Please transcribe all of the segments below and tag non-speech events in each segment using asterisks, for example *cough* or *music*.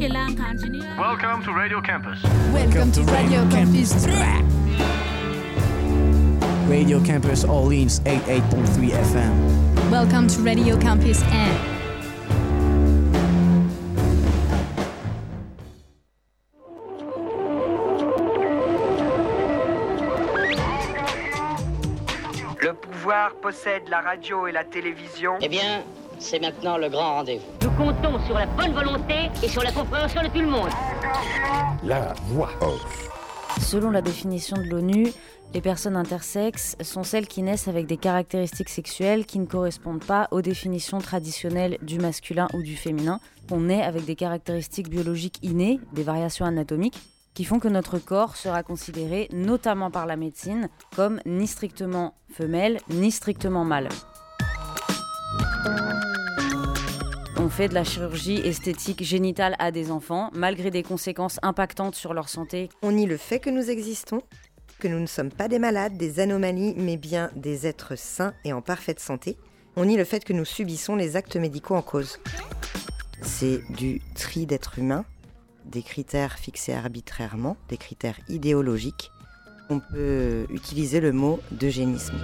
Welcome to Radio Campus. Welcome to Radio Campus. Radio Campus Orleans 88.3 FM. Welcome to Radio Campus N. Le pouvoir possède la radio et la télévision. Eh bien, c'est maintenant le grand rendez-vous. Nous comptons sur la bonne volonté et sur la compréhension de tout le monde. La voix off. Selon la définition de l'ONU, les personnes intersexes sont celles qui naissent avec des caractéristiques sexuelles qui ne correspondent pas aux définitions traditionnelles du masculin ou du féminin. On naît avec des caractéristiques biologiques innées, des variations anatomiques, qui font que notre corps sera considéré, notamment par la médecine, comme ni strictement femelle, ni strictement mâle. On fait de la chirurgie esthétique génitale à des enfants, malgré des conséquences impactantes sur leur santé. On nie le fait que nous existons, que nous ne sommes pas des malades, des anomalies, mais bien des êtres sains et en parfaite santé. On nie le fait que nous subissons les actes médicaux en cause. C'est du tri d'êtres humains, des critères fixés arbitrairement, des critères idéologiques. On peut utiliser le mot d'eugénisme.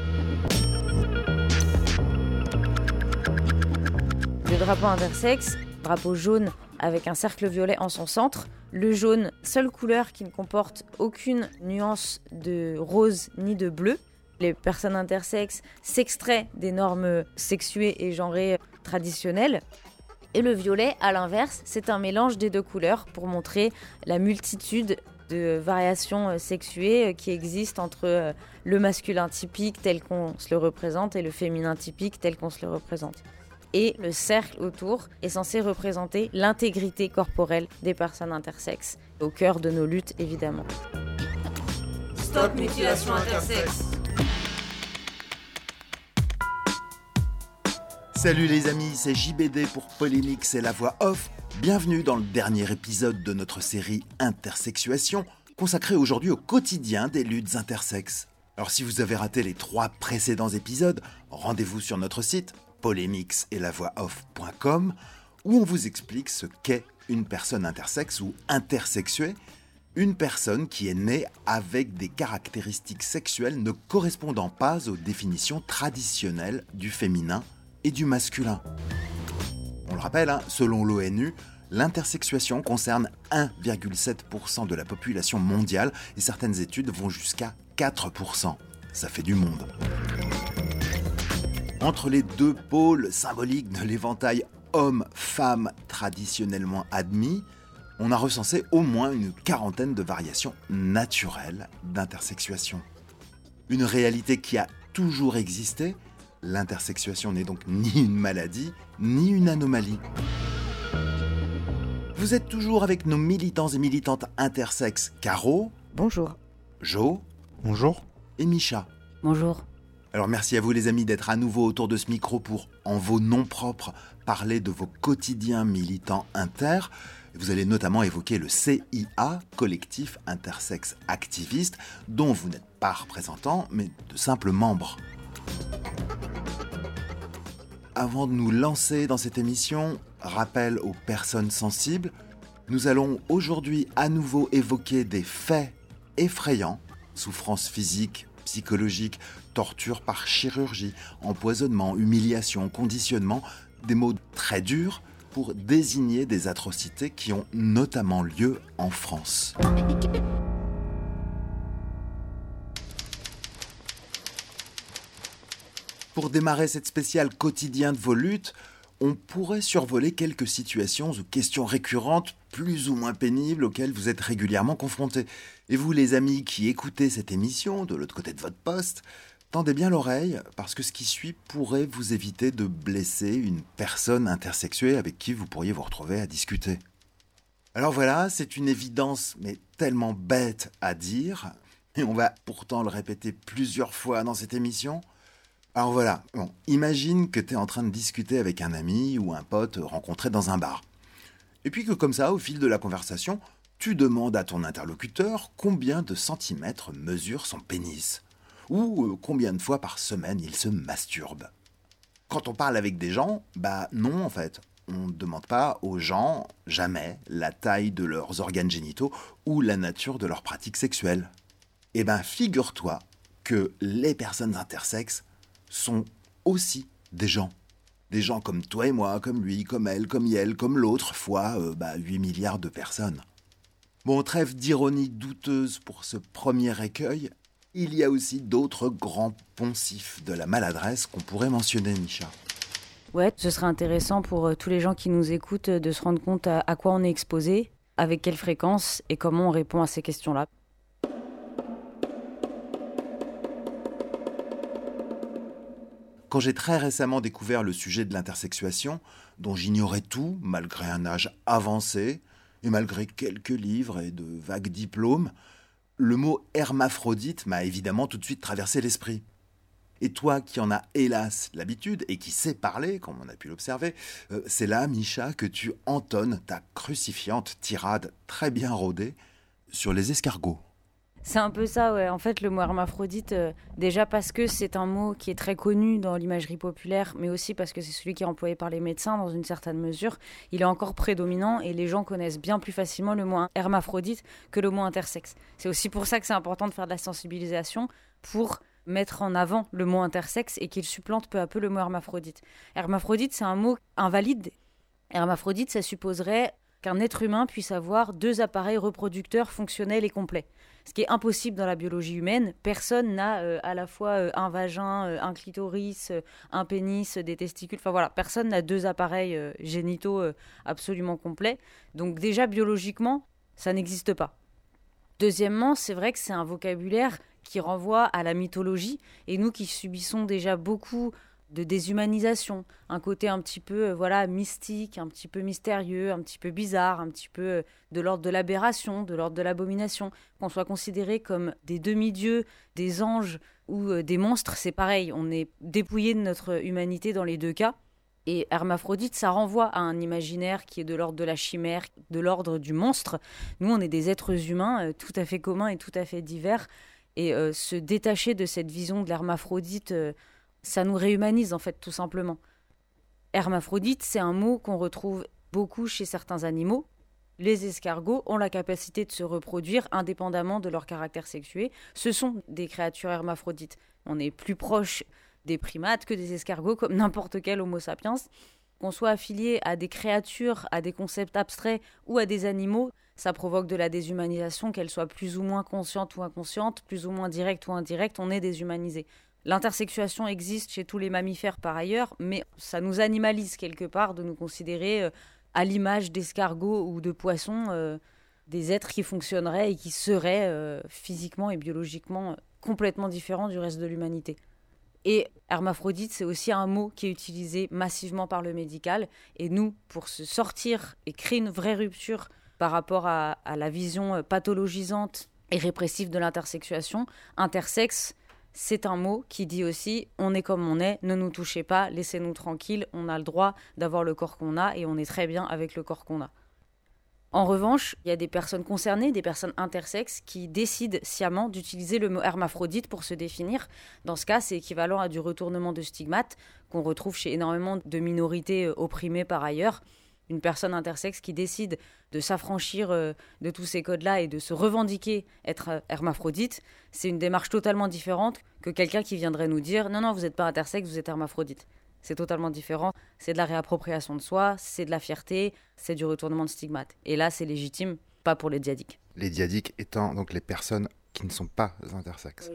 Le drapeau intersexe, drapeau jaune avec un cercle violet en son centre. Le jaune, seule couleur qui ne comporte aucune nuance de rose ni de bleu. Les personnes intersexes s'extraient des normes sexuées et genrées traditionnelles. Et le violet, à l'inverse, c'est un mélange des deux couleurs pour montrer la multitude de variations sexuées qui existent entre le masculin typique tel qu'on se le représente et le féminin typique tel qu'on se le représente et le cercle autour est censé représenter l'intégrité corporelle des personnes intersexes, au cœur de nos luttes évidemment. Stop mutilation intersexe. Salut les amis, c'est JBD pour Polémique, c'est la voix off. Bienvenue dans le dernier épisode de notre série Intersexuation, consacrée aujourd'hui au quotidien des luttes intersexes. Alors si vous avez raté les trois précédents épisodes, rendez-vous sur notre site polémix et la voix off.com où on vous explique ce qu'est une personne intersexe ou intersexuée, une personne qui est née avec des caractéristiques sexuelles ne correspondant pas aux définitions traditionnelles du féminin et du masculin. On le rappelle, hein, selon l'ONU, l'intersexuation concerne 1,7% de la population mondiale et certaines études vont jusqu'à 4%. Ça fait du monde. Entre les deux pôles symboliques de l'éventail homme-femme traditionnellement admis, on a recensé au moins une quarantaine de variations naturelles d'intersexuation. Une réalité qui a toujours existé, l'intersexuation n'est donc ni une maladie, ni une anomalie. Vous êtes toujours avec nos militants et militantes intersexes Caro. Bonjour. Jo. Bonjour. Et Micha. Bonjour. Alors merci à vous les amis d'être à nouveau autour de ce micro pour, en vos noms propres, parler de vos quotidiens militants inter. Vous allez notamment évoquer le CIA, collectif intersexe activiste, dont vous n'êtes pas représentant, mais de simples membres. Avant de nous lancer dans cette émission, rappel aux personnes sensibles, nous allons aujourd'hui à nouveau évoquer des faits effrayants, souffrances physiques, psychologiques, torture par chirurgie, empoisonnement, humiliation, conditionnement, des mots très durs pour désigner des atrocités qui ont notamment lieu en France. Pour démarrer cette spéciale quotidien de vos luttes, on pourrait survoler quelques situations ou questions récurrentes plus ou moins pénibles auxquelles vous êtes régulièrement confrontés. Et vous, les amis qui écoutez cette émission de l'autre côté de votre poste, tendez bien l'oreille parce que ce qui suit pourrait vous éviter de blesser une personne intersexuée avec qui vous pourriez vous retrouver à discuter. Alors voilà, c'est une évidence mais tellement bête à dire, et on va pourtant le répéter plusieurs fois dans cette émission. Alors voilà, bon, imagine que tu es en train de discuter avec un ami ou un pote rencontré dans un bar. Et puis que comme ça, au fil de la conversation, tu demandes à ton interlocuteur combien de centimètres mesure son pénis. Ou euh, combien de fois par semaine il se masturbe. Quand on parle avec des gens, bah non en fait. on ne demande pas aux gens, jamais, la taille de leurs organes génitaux ou la nature de leurs pratiques sexuelles. Eh bien, figure-toi que les personnes intersexes sont aussi des gens. Des gens comme toi et moi, comme lui, comme elle, comme elle, comme l'autre, fois 8 bah, milliards de personnes. Bon, trêve d'ironie douteuse pour ce premier écueil, il y a aussi d'autres grands poncifs de la maladresse qu'on pourrait mentionner, Micha. Ouais, ce serait intéressant pour euh, tous les gens qui nous écoutent euh, de se rendre compte à, quoi on est exposé, avec quelle fréquence et comment on répond à ces questions-là. Quand j'ai très récemment découvert le sujet de l'intersexuation, dont j'ignorais tout, malgré un âge avancé, et malgré quelques livres et de vagues diplômes, le mot hermaphrodite m'a évidemment tout de suite traversé l'esprit. Et toi qui en as hélas l'habitude et qui sais parler, comme on a pu l'observer, euh, c'est là, Micha, que tu entonnes ta crucifiante tirade très bien rodée sur les escargots. C'est un peu ça, ouais. En fait, le mot hermaphrodite, euh, déjà parce que c'est un mot qui est très connu dans l'imagerie populaire, mais aussi parce que c'est celui qui est employé par les médecins dans une certaine mesure, il est encore prédominant et les gens connaissent bien plus facilement le mot hermaphrodite que le mot intersexe. C'est aussi pour ça que c'est important de faire de la sensibilisation pour mettre en avant le mot intersexe et qu'il supplante peu à peu le mot hermaphrodite. Hermaphrodite, c'est un mot invalide. Hermaphrodite, ça supposerait qu'un être humain puisse avoir deux appareils reproducteurs fonctionnels et complets. Ce qui est impossible dans la biologie humaine. Personne n'a euh, à la fois euh, un vagin, euh, un clitoris, un pénis, des testicules. Enfin voilà, personne n'a deux appareils génitaux absolument complets. Donc déjà biologiquement, ça n'existe pas. Deuxièmement, c'est vrai que c'est un vocabulaire qui renvoie à la mythologie et nous qui subissons déjà beaucoup de déshumanisation, un côté un petit peu euh, voilà mystique, un petit peu mystérieux, un petit peu bizarre, un petit peu euh, de l'ordre de l'aberration, de l'ordre de l'abomination, qu'on soit considéré comme des demi-dieux, des anges ou euh, des monstres, c'est pareil, on est dépouillé de notre humanité dans les deux cas. Et hermaphrodite, ça renvoie à un imaginaire qui est de l'ordre de la chimère, de l'ordre du monstre. Nous, on est des êtres humains tout à fait communs et tout à fait divers. Et se détacher de cette vision de l'hermaphrodite ça nous réhumanise en fait tout simplement. Hermaphrodite, c'est un mot qu'on retrouve beaucoup chez certains animaux. Les escargots ont la capacité de se reproduire indépendamment de leur caractère sexué. Ce sont des créatures hermaphrodites. On est plus proche des primates que des escargots, comme n'importe quel Homo sapiens. Qu'on soit affilié à des créatures, à des concepts abstraits ou à des animaux, ça provoque de la déshumanisation, qu'elle soit plus ou moins consciente ou inconsciente, plus ou moins directe ou indirecte, on est déshumanisé. L'intersexuation existe chez tous les mammifères par ailleurs, mais ça nous animalise quelque part de nous considérer euh, à l'image d'escargots ou de poissons, euh, des êtres qui fonctionneraient et qui seraient euh, physiquement et biologiquement complètement différents du reste de l'humanité. Et hermaphrodite, c'est aussi un mot qui est utilisé massivement par le médical. Et nous, pour se sortir et créer une vraie rupture par rapport à, à la vision pathologisante et répressive de l'intersexuation, intersexe, c'est un mot qui dit aussi on est comme on est, ne nous touchez pas, laissez-nous tranquilles, on a le droit d'avoir le corps qu'on a et on est très bien avec le corps qu'on a. En revanche, il y a des personnes concernées, des personnes intersexes, qui décident sciemment d'utiliser le mot hermaphrodite pour se définir. Dans ce cas, c'est équivalent à du retournement de stigmate qu'on retrouve chez énormément de minorités euh, opprimées par ailleurs une personne intersexe qui décide de s'affranchir euh, de tous ces codes-là et de se revendiquer être euh, hermaphrodite, c'est une démarche totalement différente que quelqu'un qui viendrait nous dire non, non, vous n'êtes pas intersexe, vous êtes hermaphrodite. C'est totalement différent. C'est de la réappropriation de soi, c'est de la fierté, c'est du retournement de stigmate. Et là, c'est légitime, pas pour les diadiques. Les diadiques étant donc les personnes qui ne sont pas intersexes.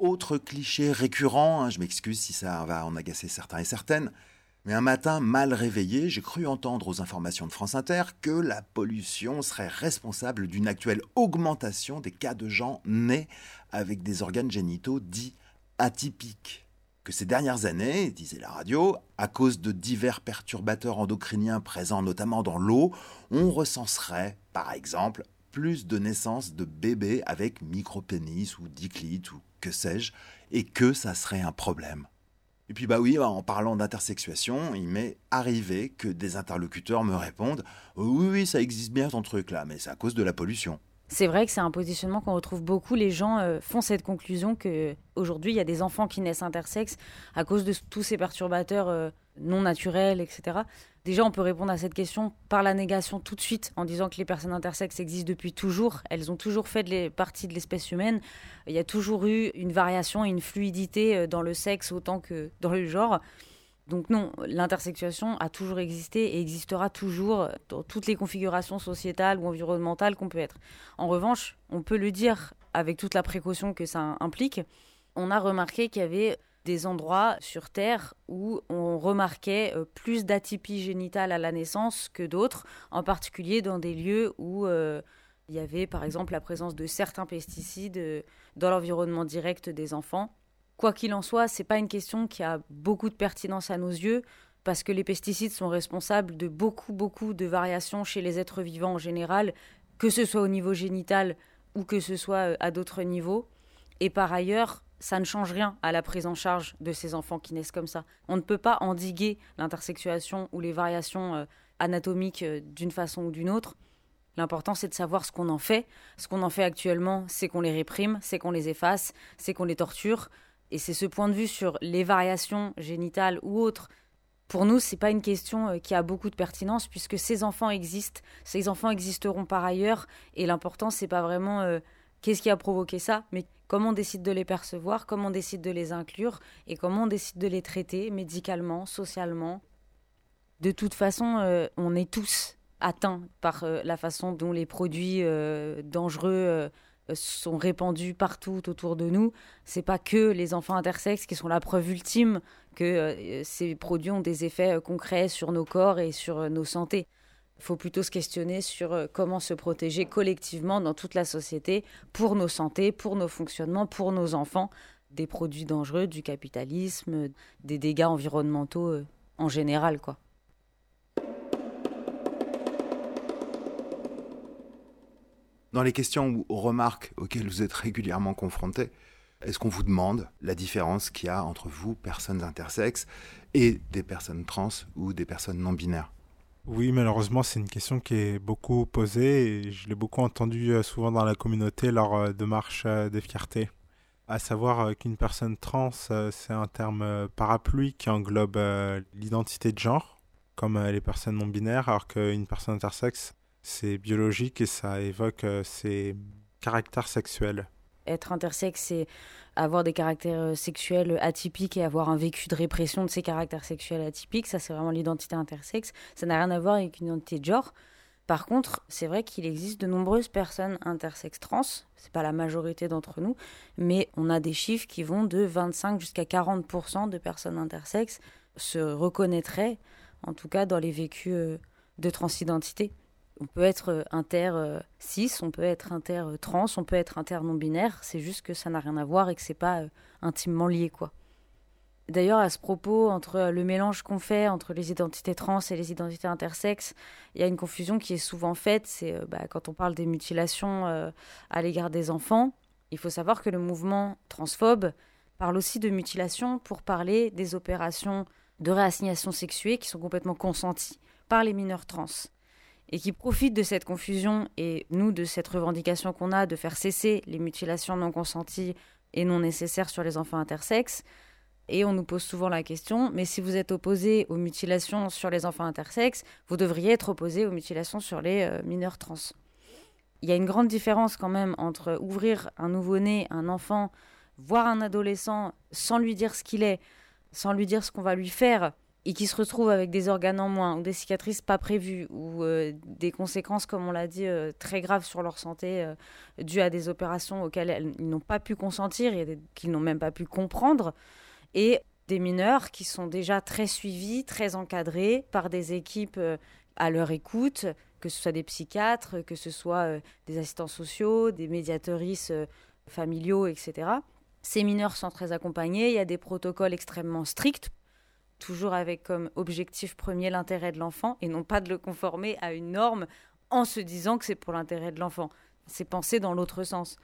Autre cliché récurrent, hein, je m'excuse si ça va en agacer certains et certaines, mais un matin mal réveillé, j'ai cru entendre aux informations de France Inter que la pollution serait responsable d'une actuelle augmentation des cas de gens nés avec des organes génitaux dits atypiques. Que ces dernières années, disait la radio, à cause de divers perturbateurs endocriniens présents notamment dans l'eau, on recenserait, par exemple, plus de naissances de bébés avec micropénis ou diclites ou que sais-je, et que ça serait un problème. Et puis bah oui, en parlant d'intersexuation, il m'est arrivé que des interlocuteurs me répondent oui oui ça existe bien ton truc là, mais c'est à cause de la pollution. c'est vrai que c'est un positionnement qu'on retrouve beaucoup. Les gens euh, font cette conclusion que aujourd'hui il y a des enfants qui naissent intersexes à cause de tous ces perturbateurs euh, non naturels, etc. Déjà, on peut répondre à cette question par la négation tout de suite en disant que les personnes intersexes existent depuis toujours. Elles ont toujours fait partie de l'espèce humaine. Il y a toujours eu une variation et une fluidité euh, dans le sexe autant que dans le genre. Donc non, l'intersexuation a toujours existé et existera toujours dans toutes les configurations sociétales ou environnementales qu'on peut être. En revanche, on peut le dire avec toute la précaution que ça implique, on a remarqué qu'il y avait des endroits sur Terre où on remarquait euh, plus d'atypie génitale à la naissance que d'autres, en particulier dans des lieux où euh, il y avait par exemple la présence de certains pesticides euh, dans l'environnement direct des enfants Quoi qu'il en soit, c'est pas une question qui a beaucoup de pertinence à nos yeux parce que les pesticides sont responsables de beaucoup beaucoup de variations chez les êtres vivants en général, que ce soit au niveau génital ou que ce soit à d'autres niveaux. Et par ailleurs, ça ne change rien à la prise en charge de ces enfants qui naissent comme ça. On ne peut pas endiguer l'intersexuation ou les variations euh, anatomiques euh, d'une façon ou d'une autre. L'important, c'est de savoir ce qu'on en fait. Ce qu'on en fait actuellement, c'est qu'on les réprime, c'est qu'on les efface, c'est qu'on les torture. Et c'est ce point de vue sur les variations génitales ou autres. Pour nous, c'est pas une question euh, qui a beaucoup de pertinence puisque ces enfants existent, ces enfants existeront par ailleurs. Et l'important, c'est pas vraiment qu'est-ce qui a provoqué ça, mais comment on décide de les percevoir, comment on décide de les inclure et comment on décide de les traiter médicalement, socialement. De toute façon, euh, on est tous atteints par la façon dont les produits dangereux sont répandus partout autour de nous. C'est pas que les enfants intersexes qui sont la preuve ultime que euh, ces produits ont des effets euh, concrets sur nos corps et sur euh, nos santé. Il faut plutôt se questionner sur comment se protéger collectivement dans toute la société pour nos santé, pour nos fonctionnements, pour nos enfants des produits dangereux, du capitalisme, des dégâts environnementaux en général, quoi. Dans les questions ou remarques auxquelles vous êtes régulièrement confrontés, est-ce qu'on vous demande la différence qu'il y a entre vous, personnes intersexes, et des personnes trans ou des personnes non binaires Oui, malheureusement, c'est une question qui est beaucoup posée et je l'ai beaucoup entendue euh, souvent dans la communauté lors euh, de marches euh, de fierté. À savoir qu'une personne trans, c'est un terme parapluie qui englobe l'identité de genre, comme les personnes non binaires, alors qu'une personne intersexe, c'est biologique et ça évoque ses caractères sexuels. Être intersexe, c'est avoir des caractères euh, sexuels atypiques et avoir un vécu de répression de ces caractères sexuels atypiques. Ça, c'est vraiment l'identité intersexe. Ça n'a rien à voir avec une identité de genre. Par contre, c'est vrai qu'il existe de nombreuses personnes intersexes trans, c'est pas la majorité d'entre nous, mais on a des chiffres qui vont de 25 jusqu'à 40% de personnes intersexes se reconnaîtraient, en tout cas dans les vécus euh, de transidentité on peut être euh, inter euh, on peut être inter euh, on peut être inter non binaire. C'est juste que ça n'a rien à voir et que c'est pas intimement lié, quoi. D'ailleurs, à ce propos, entre le mélange qu'on fait entre les identités trans et les identités intersexes, il y a une confusion qui est souvent faite. C'est bah, quand on parle des mutilations à l'égard des enfants, il faut savoir que le mouvement transphobe parle aussi de mutilation pour parler des opérations de réassignation sexuée qui sont complètement consenties par les mineurs trans et qui profitent de cette confusion et nous de cette revendication qu'on a de faire cesser les mutilations non consenties et non nécessaires sur les enfants intersexes. Et on nous pose souvent la question, mais si vous êtes opposé aux mutilations sur les enfants intersexes, vous devriez être opposé aux mutilations sur les euh, mineurs trans. Il y a une grande différence quand même entre ouvrir un nouveau-né, un enfant, voir un adolescent sans lui dire ce qu'il est, sans lui dire ce qu'on va lui faire, et qui se retrouvent avec des organes en moins ou des cicatrices pas prévues ou euh, des conséquences, comme on l'a dit, euh, très graves sur leur santé euh, dues à des opérations auxquelles ils n'ont pas pu consentir et qu'ils n'ont même pas pu comprendre, et des mineurs qui sont déjà très suivis, très encadrés par des équipes à leur écoute, que ce soit des psychiatres, que ce soit des assistants sociaux, des médiatrices familiaux, etc. Ces mineurs sont très accompagnés, il y a des protocoles extrêmement stricts toujours avec comme objectif premier l'intérêt de l'enfant et non pas de le conformer à une norme en se disant que c'est pour l'intérêt de l'enfant. C'est pensé dans l'autre sens.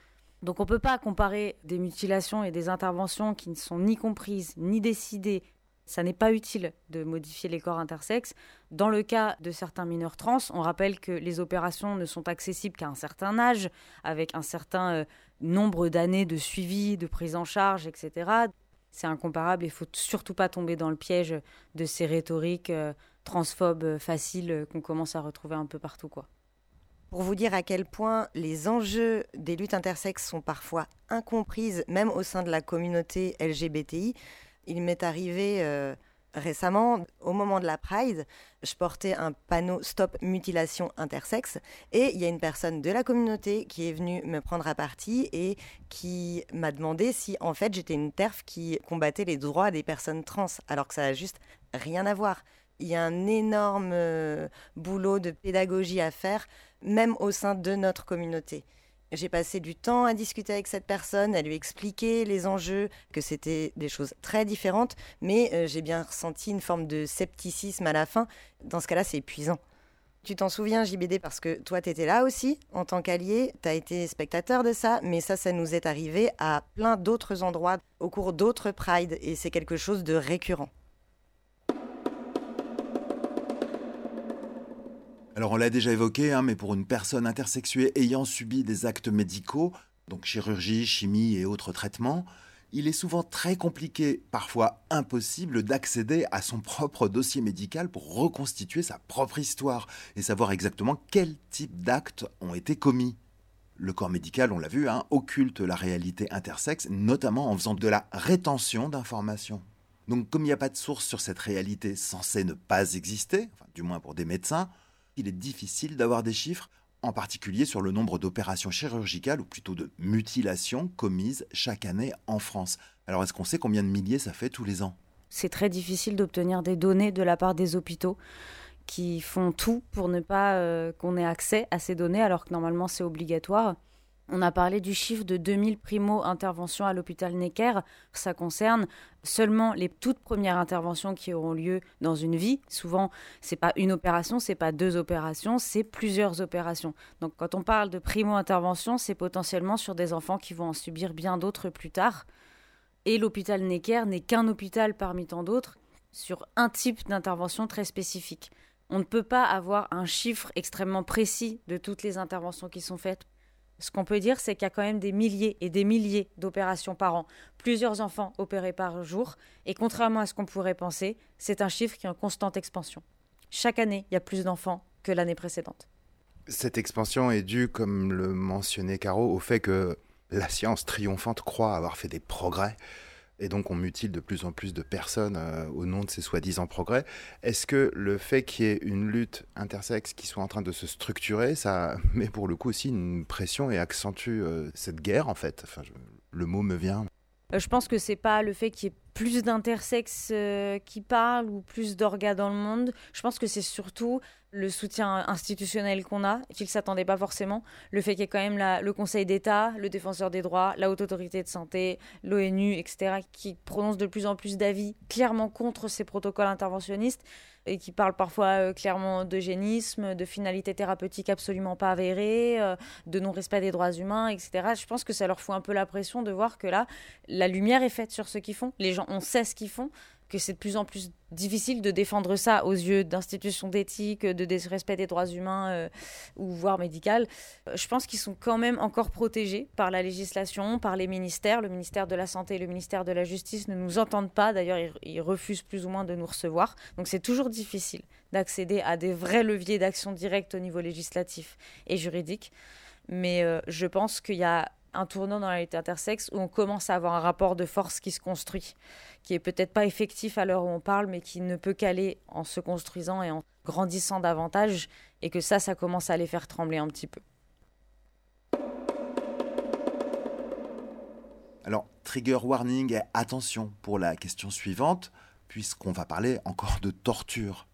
Donc on ne peut pas comparer des mutilations et des interventions qui ne sont ni comprises, ni décidées, ça n'est pas utile de modifier les corps intersexes. Dans le cas de certains mineurs trans, on rappelle que les opérations ne sont accessibles qu'à un certain âge, avec un certain euh, nombre d'années de suivi, de prise en charge, etc. C'est incomparable il faut surtout pas tomber dans le piège de ces rhétoriques euh, transphobes euh, faciles qu'on commence à retrouver un peu partout. quoi. Pour vous dire à quel point les enjeux des luttes intersexes sont parfois incomprises, même au sein de la communauté LGBTI, il m'est arrivé euh, récemment, au moment de la Pride, je portais un panneau Stop mutilation intersexe et il y a une personne de la communauté qui est venue me prendre à partie et qui m'a demandé si en fait j'étais une TERF qui combattait les droits des personnes trans, alors que ça n'a juste rien à voir. Il y a un énorme euh, boulot de pédagogie à faire, même au sein de notre communauté. J'ai passé du temps à discuter avec cette personne, à lui expliquer les enjeux, que c'était des choses très différentes, mais euh, j'ai bien ressenti une forme de scepticisme à la fin. Dans ce cas-là, c'est épuisant. Tu t'en souviens, JBD, parce que toi, tu étais là aussi, en tant qu'allié, tu as été spectateur de ça, mais ça, ça nous est arrivé à plein d'autres endroits, au cours d'autres Pride, et c'est quelque chose de récurrent. Alors on l'a déjà évoqué, hein, mais pour une personne intersexuée ayant subi des actes médicaux, donc chirurgie, chimie et autres traitements, il est souvent très compliqué, parfois impossible, d'accéder à son propre dossier médical pour reconstituer sa propre histoire et savoir exactement quel type d'actes ont été commis. Le corps médical, on l'a vu, hein, occulte la réalité intersexe, notamment en faisant de la rétention d'informations. Donc comme il n'y a pas de source sur cette réalité censée ne pas exister, du moins pour des médecins, il est difficile d'avoir des chiffres, en particulier sur le nombre d'opérations chirurgicales, ou plutôt de mutilations, commises chaque année en France. Alors est-ce qu'on sait combien de milliers ça fait tous les ans? C'est très difficile d'obtenir des données de la part des hôpitaux qui font tout pour ne pas euh, qu'on ait accès à ces données alors que normalement c'est obligatoire. On a parlé du chiffre de 2000 primo-interventions à l'hôpital Necker. Ça concerne seulement les toutes premières interventions qui auront lieu dans une vie. Souvent, c'est pas une opération, c'est pas deux opérations, c'est plusieurs opérations. Donc, quand on parle de primo-intervention, c'est potentiellement sur des enfants qui vont en subir bien d'autres plus tard. Et l'hôpital Necker n'est qu'un hôpital parmi tant d'autres sur un type d'intervention très spécifique. On ne peut pas avoir un chiffre extrêmement précis de toutes les interventions qui sont faites ce qu'on peut dire, c'est qu'il y a quand même des milliers et des milliers d'opérations par an, plusieurs enfants opérés par jour, et contrairement à ce qu'on pourrait penser, c'est un chiffre qui est en constante expansion. Chaque année, il y a plus d'enfants que l'année précédente. Cette expansion est due, comme le mentionnait Caro, au fait que la science triomphante croit avoir fait des progrès et donc on mutile de plus en plus de personnes euh, au nom de ces soi-disant progrès. Est-ce que le fait qu'il y ait une lutte intersexe qui soit en train de se structurer, ça met pour le coup aussi une pression et accentue euh, cette guerre en fait? Enfin, Le mot me vient. Euh, je pense que c'est pas le fait qu'il y ait plus d'intersexes qui parlent ou plus d'orgas dans le monde. Je pense que c'est surtout le soutien institutionnel qu'on a, qu'ils ne s'attendaient pas forcément, le fait qu'il y ait quand même le Conseil d'État, le défenseur des droits, la Haute Autorité de Santé, l'ONU, etc., qui prononcent de plus en plus d'avis clairement contre ces protocoles interventionnistes et qui parlent parfois euh, clairement d'eugénisme, de finalité thérapeutique absolument pas avérée, euh, de non-respect des droits humains, etc. Je pense que ça leur fout un peu la pression de voir que là, la lumière est faite sur ce qu'ils font, les gens, on sait ce qu'ils font, que c'est de plus en plus difficile de défendre ça aux yeux d'institutions d'éthique, de respect des droits humains euh, ou voire médical. Euh, je pense qu'ils sont quand même encore protégés par la législation, par les ministères. Le ministère de la Santé et le ministère de la Justice ne nous entendent pas. D'ailleurs, ils, refusent plus ou moins de nous recevoir. Donc c'est toujours difficile d'accéder à des vrais leviers d'action directe au niveau législatif et juridique. Mais euh, je pense qu'il y a un tournant dans la lutte intersexe où on commence à avoir un rapport de force qui se construit, qui est peut-être pas effectif à l'heure où on parle, mais qui ne peut qu'aller en se construisant et en grandissant davantage, et que ça, ça commence à les faire trembler un petit peu. Alors, trigger warning attention pour la question suivante, puisqu'on va parler encore de torture.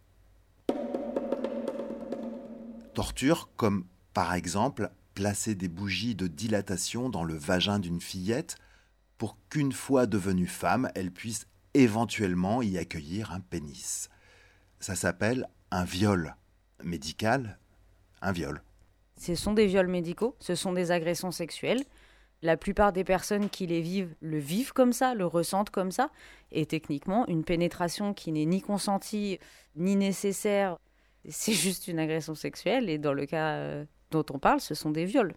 Torture comme par exemple placer des bougies de dilatation dans le vagin d'une fillette pour qu'une fois devenue femme, elle puisse éventuellement y accueillir un pénis. Ça s'appelle un viol médical, un viol. Ce sont des viols médicaux, ce sont des agressions sexuelles. La plupart des personnes qui les vivent le vivent comme ça, le ressentent comme ça. Et techniquement, une pénétration qui n'est ni consentie ni nécessaire, c'est juste une agression sexuelle. Et dans le cas euh, dont on parle, ce sont des viols.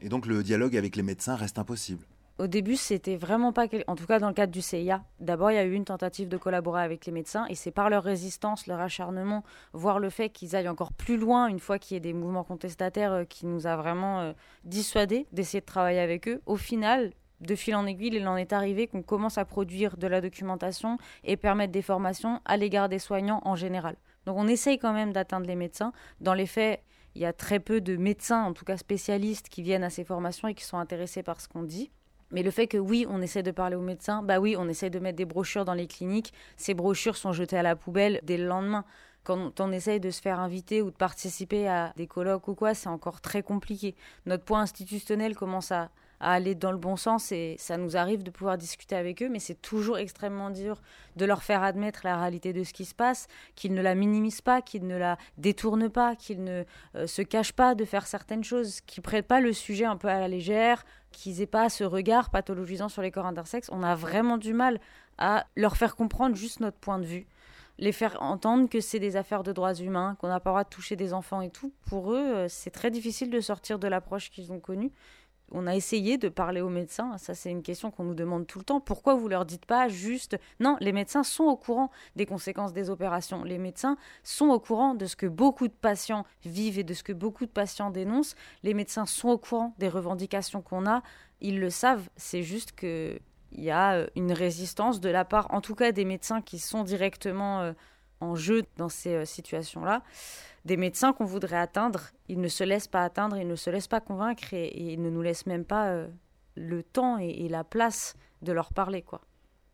Et donc le dialogue avec les médecins reste impossible. Au début, c'était vraiment pas. En tout cas, dans le cadre du CIA, d'abord, il y a eu une tentative de collaborer avec les médecins, et c'est par leur résistance, leur acharnement, voire le fait qu'ils aillent encore plus loin une fois qu'il y ait des mouvements contestataires euh, qui nous a vraiment euh, dissuadés d'essayer de travailler avec eux. Au final, de fil en aiguille, il en est arrivé qu'on commence à produire de la documentation et permettre des formations à l'égard des soignants en général. Donc on essaye quand même d'atteindre les médecins. Dans les faits, il y a très peu de médecins, en tout cas spécialistes, qui viennent à ces formations et qui sont intéressés par ce qu'on dit. Mais le fait que oui, on essaie de parler aux médecins, bah oui, on essaie de mettre des brochures dans les cliniques. Ces brochures sont jetées à la poubelle dès le lendemain. Quand on essaye de se faire inviter ou de participer à des colloques ou quoi, c'est encore très compliqué. Notre point institutionnel commence à, à aller dans le bon sens et ça nous arrive de pouvoir discuter avec eux, mais c'est toujours extrêmement dur de leur faire admettre la réalité de ce qui se passe, qu'ils ne la minimisent pas, qu'ils ne la détournent pas, qu'ils ne euh, se cachent pas de faire certaines choses, qu'ils prêtent pas le sujet un peu à la légère, qu'ils aient pas ce regard pathologisant sur les corps intersexes. On a vraiment du mal à leur faire comprendre juste notre point de vue les faire entendre que c'est des affaires de droits humains, qu'on n'a pas le droit de toucher des enfants et tout. Pour eux, euh, c'est très difficile de sortir de l'approche qu'ils ont connue on a essayé de parler aux médecins. Ça, c'est une question qu'on nous demande tout le temps. Pourquoi vous leur dites pas juste non Les médecins sont au courant des conséquences des opérations. Les médecins sont au courant de ce que beaucoup de patients vivent et de ce que beaucoup de patients dénoncent. Les médecins sont au courant des revendications qu'on a. Ils le savent. C'est juste que il y a euh, une résistance de la part, en tout cas, des médecins qui sont directement euh, en jeu dans ces euh, situations-là des médecins qu'on voudrait atteindre, ils ne se laissent pas atteindre, ils ne se laissent pas convaincre et, ils ne nous laissent même pas euh, le temps et, la place de leur parler, quoi.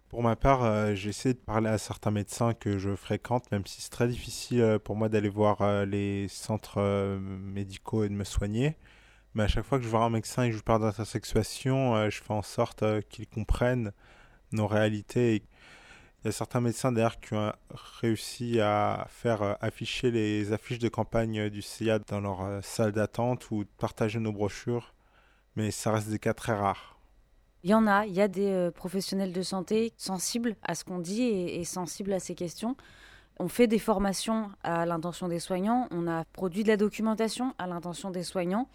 Pour ma part, euh, j'essaie de parler à certains médecins que je fréquente, même si c'est très difficile pour moi d'aller voir les centres médicaux et de me soigner. Mais à chaque fois que je vois un médecin et que je parle d'intersexuation, je fais en sorte qu'ils comprennent nos réalités certains médecins d'ailleurs qui ont réussi à faire euh, afficher les affiches de campagne du CIA dans leur euh, salle d'attente ou partager nos brochures, mais ça reste des cas très rares. Il y en a, il y a des euh, professionnels de santé sensibles à ce qu'on dit et, sensibles à ces questions. On fait des formations à l'intention des soignants, on a produit de la documentation à l'intention des soignants.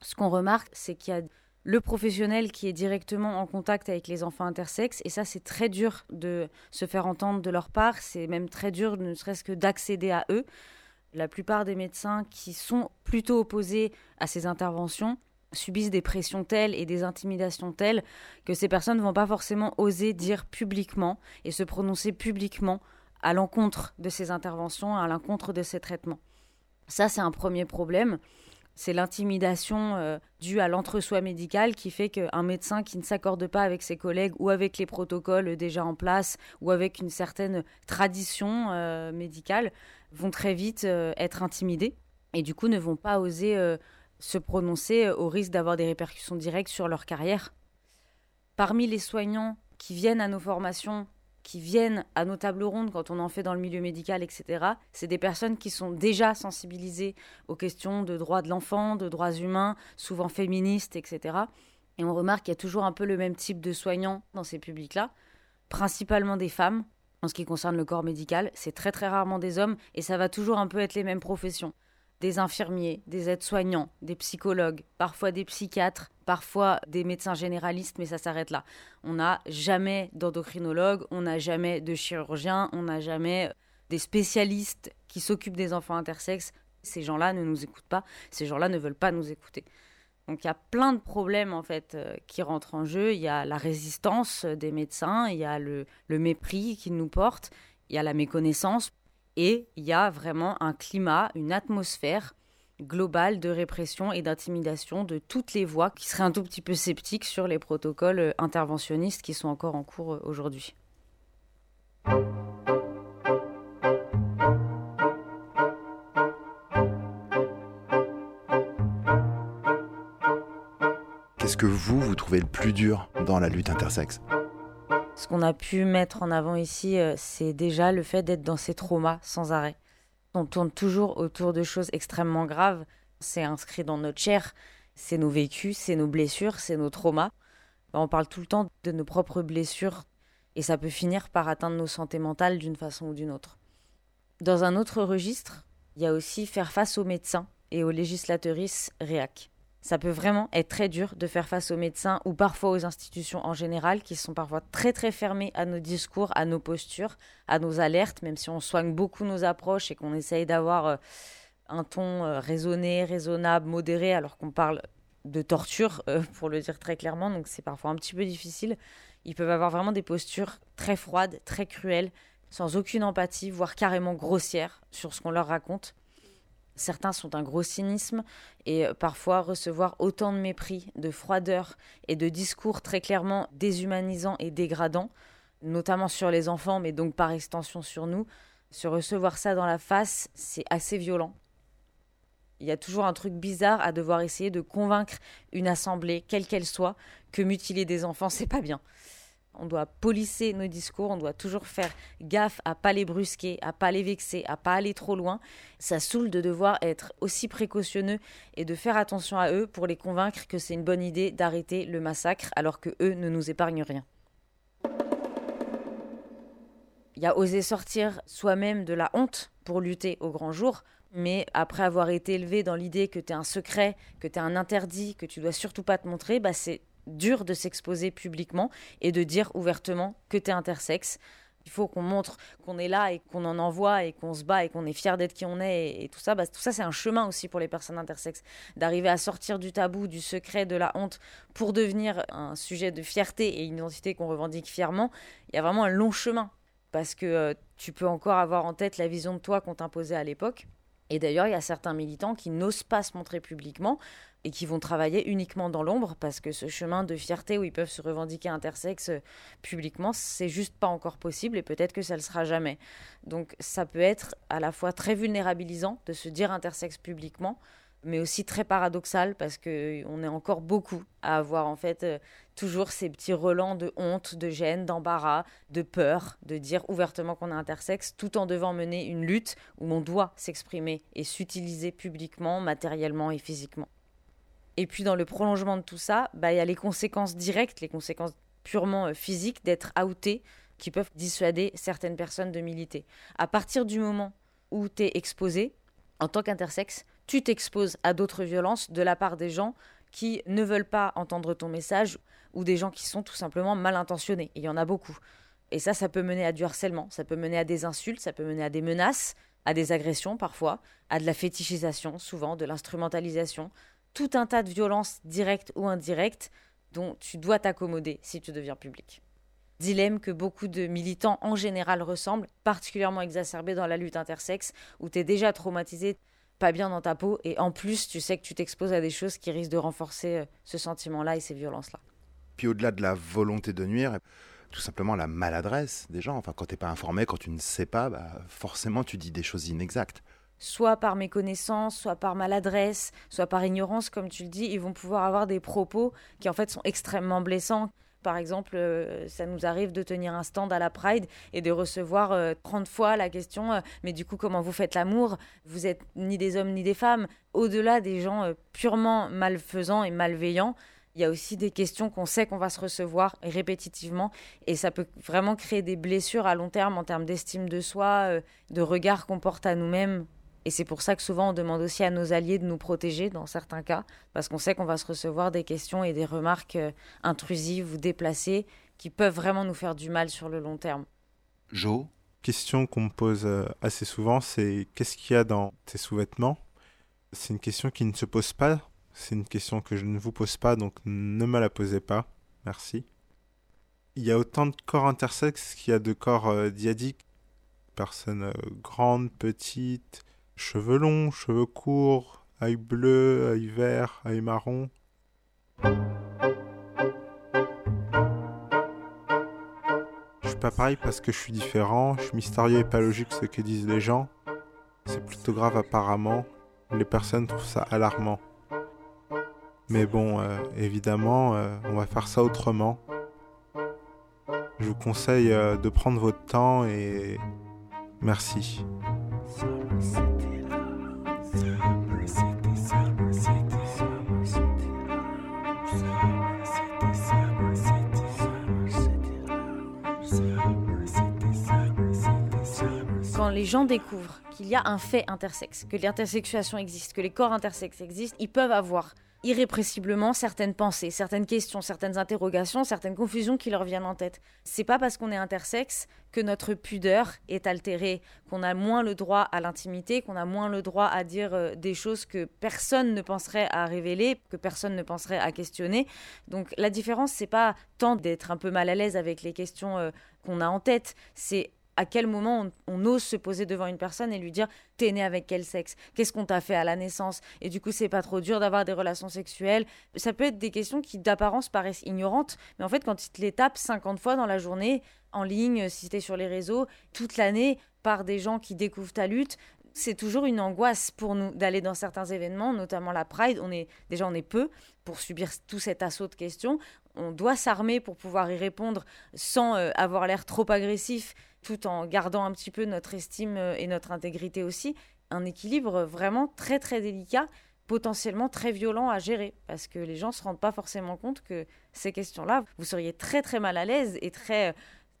Ce qu'on remarque, c'est qu'il y a le professionnel qui est directement en contact avec les enfants intersexes. Et ça, c'est très dur de se faire entendre de leur part. C'est même très dur, ne serait-ce que d'accéder à eux. La plupart des médecins qui sont plutôt opposés à ces interventions subissent des pressions telles et des intimidations telles que ces personnes ne vont pas forcément oser dire publiquement et se prononcer publiquement à l'encontre de ces interventions, à l'encontre de ces traitements. Ça, c'est un premier problème c'est l'intimidation euh, due à l'entre-soi médical qui fait qu'un médecin qui ne s'accorde pas avec ses collègues ou avec les protocoles déjà en place ou avec une certaine tradition euh, médicale vont très vite euh, être intimidés et du coup ne vont pas oser se prononcer au risque d'avoir des répercussions directes sur leur carrière. Parmi les soignants qui viennent à nos formations qui viennent à nos tables rondes quand on en fait dans le milieu médical, etc., c'est des personnes qui sont déjà sensibilisées aux questions de droits de l'enfant, de droits humains, souvent féministes, etc. Et on remarque qu'il y a toujours un peu le même type de soignants dans ces publics-là, principalement des femmes. En ce qui concerne le corps médical, c'est très très rarement des hommes et ça va toujours un peu être les mêmes professions des infirmiers, des aides-soignants, des psychologues, parfois des psychiatres, parfois des médecins généralistes, mais ça s'arrête là. On n'a jamais d'endocrinologue, on n'a jamais de chirurgien, on n'a jamais des spécialistes qui s'occupent des enfants intersexes. Ces gens-là ne nous écoutent pas, ces gens-là ne veulent pas nous écouter. Donc il y a plein de problèmes en fait euh, qui rentrent en jeu. Il y a la résistance des médecins, il y a le, le mépris qu'ils nous portent, il y a la méconnaissance et il y a vraiment un climat, une atmosphère globale de répression et d'intimidation de toutes les voix qui seraient un tout petit peu sceptiques sur les protocoles euh, interventionnistes qui sont encore en cours euh, aujourd'hui. Qu'est-ce que vous, vous trouvez le plus dur dans la lutte intersexe? Ce qu'on a pu mettre en avant ici, euh, c'est déjà le fait d'être dans ces traumas sans arrêt. On tourne toujours autour de choses extrêmement graves. C'est inscrit dans notre chair. C'est nos vécus, c'est nos blessures, c'est nos traumas. On parle tout le temps de nos propres blessures et ça peut finir par atteindre nos santé mentales d'une façon ou d'une autre. Dans un autre registre, il y a aussi faire face aux médecins et aux législatrices réac. Ça peut vraiment être très dur de faire face aux médecins ou parfois aux institutions en général qui sont parfois très très fermées à nos discours, à nos postures, à nos alertes, même si on soigne beaucoup nos approches et qu'on essaye d'avoir euh, un ton euh, raisonné, raisonnable, modéré, alors qu'on parle de torture, euh, pour le dire très clairement, donc c'est parfois un petit peu difficile. Ils peuvent avoir vraiment des postures très froides, très cruelles, sans aucune empathie, voire carrément grossières sur ce qu'on leur raconte. Certains sont un gros cynisme et euh, parfois recevoir autant de mépris, de froideur et de discours très clairement déshumanisants et dégradants, notamment sur les enfants, mais donc par extension sur nous. Se recevoir ça dans la face, c'est assez violent. Il y a toujours un truc bizarre à devoir essayer de convaincre une assemblée, quelle qu'elle soit, que mutiler des enfants, *laughs* c'est pas bien on doit polisser nos discours, on doit toujours faire gaffe à pas les brusquer, à pas les vexer, à pas aller trop loin. Ça saoule de devoir être aussi précautionneux et de faire attention à eux pour les convaincre que c'est une bonne idée d'arrêter le massacre alors que eux ne nous épargnent rien. Il y a osé sortir soi-même de la honte pour lutter au grand jour, mais après avoir été élevé dans l'idée que tu es un secret, que tu es un interdit, que tu dois surtout pas te montrer, bah c'est dur de s'exposer publiquement et de dire ouvertement que tu es intersexe. Il faut qu'on montre qu'on est là et qu'on en envoie et qu'on se bat et qu'on est fier d'être qui on est et, tout ça. Bah, tout ça, c'est un chemin aussi pour les personnes intersexes. D'arriver à sortir du tabou, du secret, de la honte pour devenir un sujet de fierté et une identité qu'on revendique fièrement. Il y a vraiment un long chemin parce que euh, tu peux encore avoir en tête la vision de toi qu'on t'imposait à l'époque. Et d'ailleurs, il y a certains militants qui n'osent pas se montrer publiquement et qui vont travailler uniquement dans l'ombre parce que ce chemin de fierté où ils peuvent se revendiquer intersexes euh, publiquement, c'est juste pas encore possible et peut-être que ça le sera jamais. Donc ça peut être à la fois très vulnérabilisant de se dire intersexe publiquement, mais aussi très paradoxal parce que on est encore beaucoup à avoir en fait euh, toujours ces petits relents de honte, de gêne, d'embarras, de peur, de dire ouvertement qu'on est intersexe, tout en devant mener une lutte où on doit s'exprimer et s'utiliser publiquement, matériellement et physiquement. Et puis dans le prolongement de tout ça, bah, il y a les conséquences directes, les conséquences purement euh, physiques d'être outé qui peuvent dissuader certaines personnes de militer. À partir du moment où tu es exposé, en tant qu'intersexe, tu t'exposes à d'autres violences de la part des gens qui ne veulent pas entendre ton message ou des gens qui sont tout simplement mal intentionnés. Il y en a beaucoup. Et ça, ça peut mener à du harcèlement, ça peut mener à des insultes, ça peut mener à des menaces, à des agressions parfois, à de la fétichisation souvent, de l'instrumentalisation, tout un tas de violences directes ou indirectes dont tu dois t'accommoder si tu deviens public. Dilemme que beaucoup de militants en général ressemblent, particulièrement exacerbé dans la lutte intersexe, où tu es déjà traumatisé, pas bien dans ta peau, et en plus tu sais que tu t'exposes à des choses qui risquent de renforcer euh, ce sentiment-là et ces violences-là. Puis au-delà de la volonté de nuire, tout simplement la maladresse des gens. Enfin, quand tu n'es pas informé, quand tu ne sais pas, bah, forcément tu dis des choses inexactes soit par méconnaissance, soit par maladresse, soit par ignorance, comme tu le dis, ils vont pouvoir avoir des propos qui en fait sont extrêmement blessants. Par exemple, euh, ça nous arrive de tenir un stand à la Pride et de recevoir 30 euh, fois la question euh, Mais du coup, comment vous faites l'amour? Vous êtes ni des hommes ni des femmes. Au-delà des gens purement malfaisants et malveillants, il y a aussi des questions qu'on sait qu'on va se recevoir répétitivement et ça peut vraiment créer des blessures à long terme en termes d'estime de soi, de regard qu'on porte à nous-mêmes et c'est pour ça que souvent on demande aussi à nos alliés de nous protéger dans certains cas, parce qu'on sait qu'on va se recevoir des questions et des remarques euh, intrusives ou déplacées qui peuvent vraiment nous faire du mal sur le long terme. Jo Question qu'on me pose euh, assez souvent, c'est qu'est-ce qu'il y a dans tes sous-vêtements? C'est une question qui ne se pose pas, c'est une question que je ne vous pose pas, donc ne me la posez pas. Merci. Il y a autant de corps intersexes qu'il y a de corps euh, diadiques. Personnes grandes, petites, Cheveux longs, cheveux courts, œil bleu, œil vert, œil marron. Je suis pas pareil parce que je suis différent, je suis mystérieux et pas logique ce que disent les gens. C'est plutôt grave apparemment, les personnes trouvent ça alarmant. Mais bon, euh, évidemment, euh, on va faire ça autrement. Je vous conseille euh, de prendre votre temps et merci. Quand les gens découvrent qu'il y a un fait intersexe, que l'intersexuation existe, que les corps intersexes existent, ils peuvent avoir irrépressiblement certaines pensées, certaines questions, certaines interrogations, certaines confusions qui leur viennent en tête. C'est pas parce qu'on est intersexe que notre pudeur est altérée, qu'on a moins le droit à l'intimité, qu'on a moins le droit à dire euh, des choses que personne ne penserait à révéler, que personne ne penserait à questionner. Donc la différence c'est pas tant d'être un peu mal à l'aise avec les questions euh, qu'on a en tête, c'est à quel moment on, ose se poser devant une personne et lui dire t'es né avec quel sexe? Qu'est-ce qu'on t'a fait à la naissance? Et du coup, c'est pas trop dur d'avoir des relations sexuelles. Ça peut être des questions qui d'apparence paraissent ignorantes, mais en fait, quand tu te les tapes 50 fois dans la journée, en ligne, si t'es sur les réseaux, toute l'année, par des gens qui découvrent ta lutte, c'est toujours une angoisse pour nous d'aller dans certains événements, notamment la Pride. On est déjà on est peu pour subir tout cet assaut de questions. On doit s'armer pour pouvoir y répondre sans euh, avoir l'air trop agressif tout en gardant un petit peu notre estime euh, et notre intégrité aussi. Un équilibre vraiment très très délicat, potentiellement très violent à gérer, parce que les gens ne se rendent pas forcément compte que ces questions-là, vous seriez très très mal à l'aise et très euh,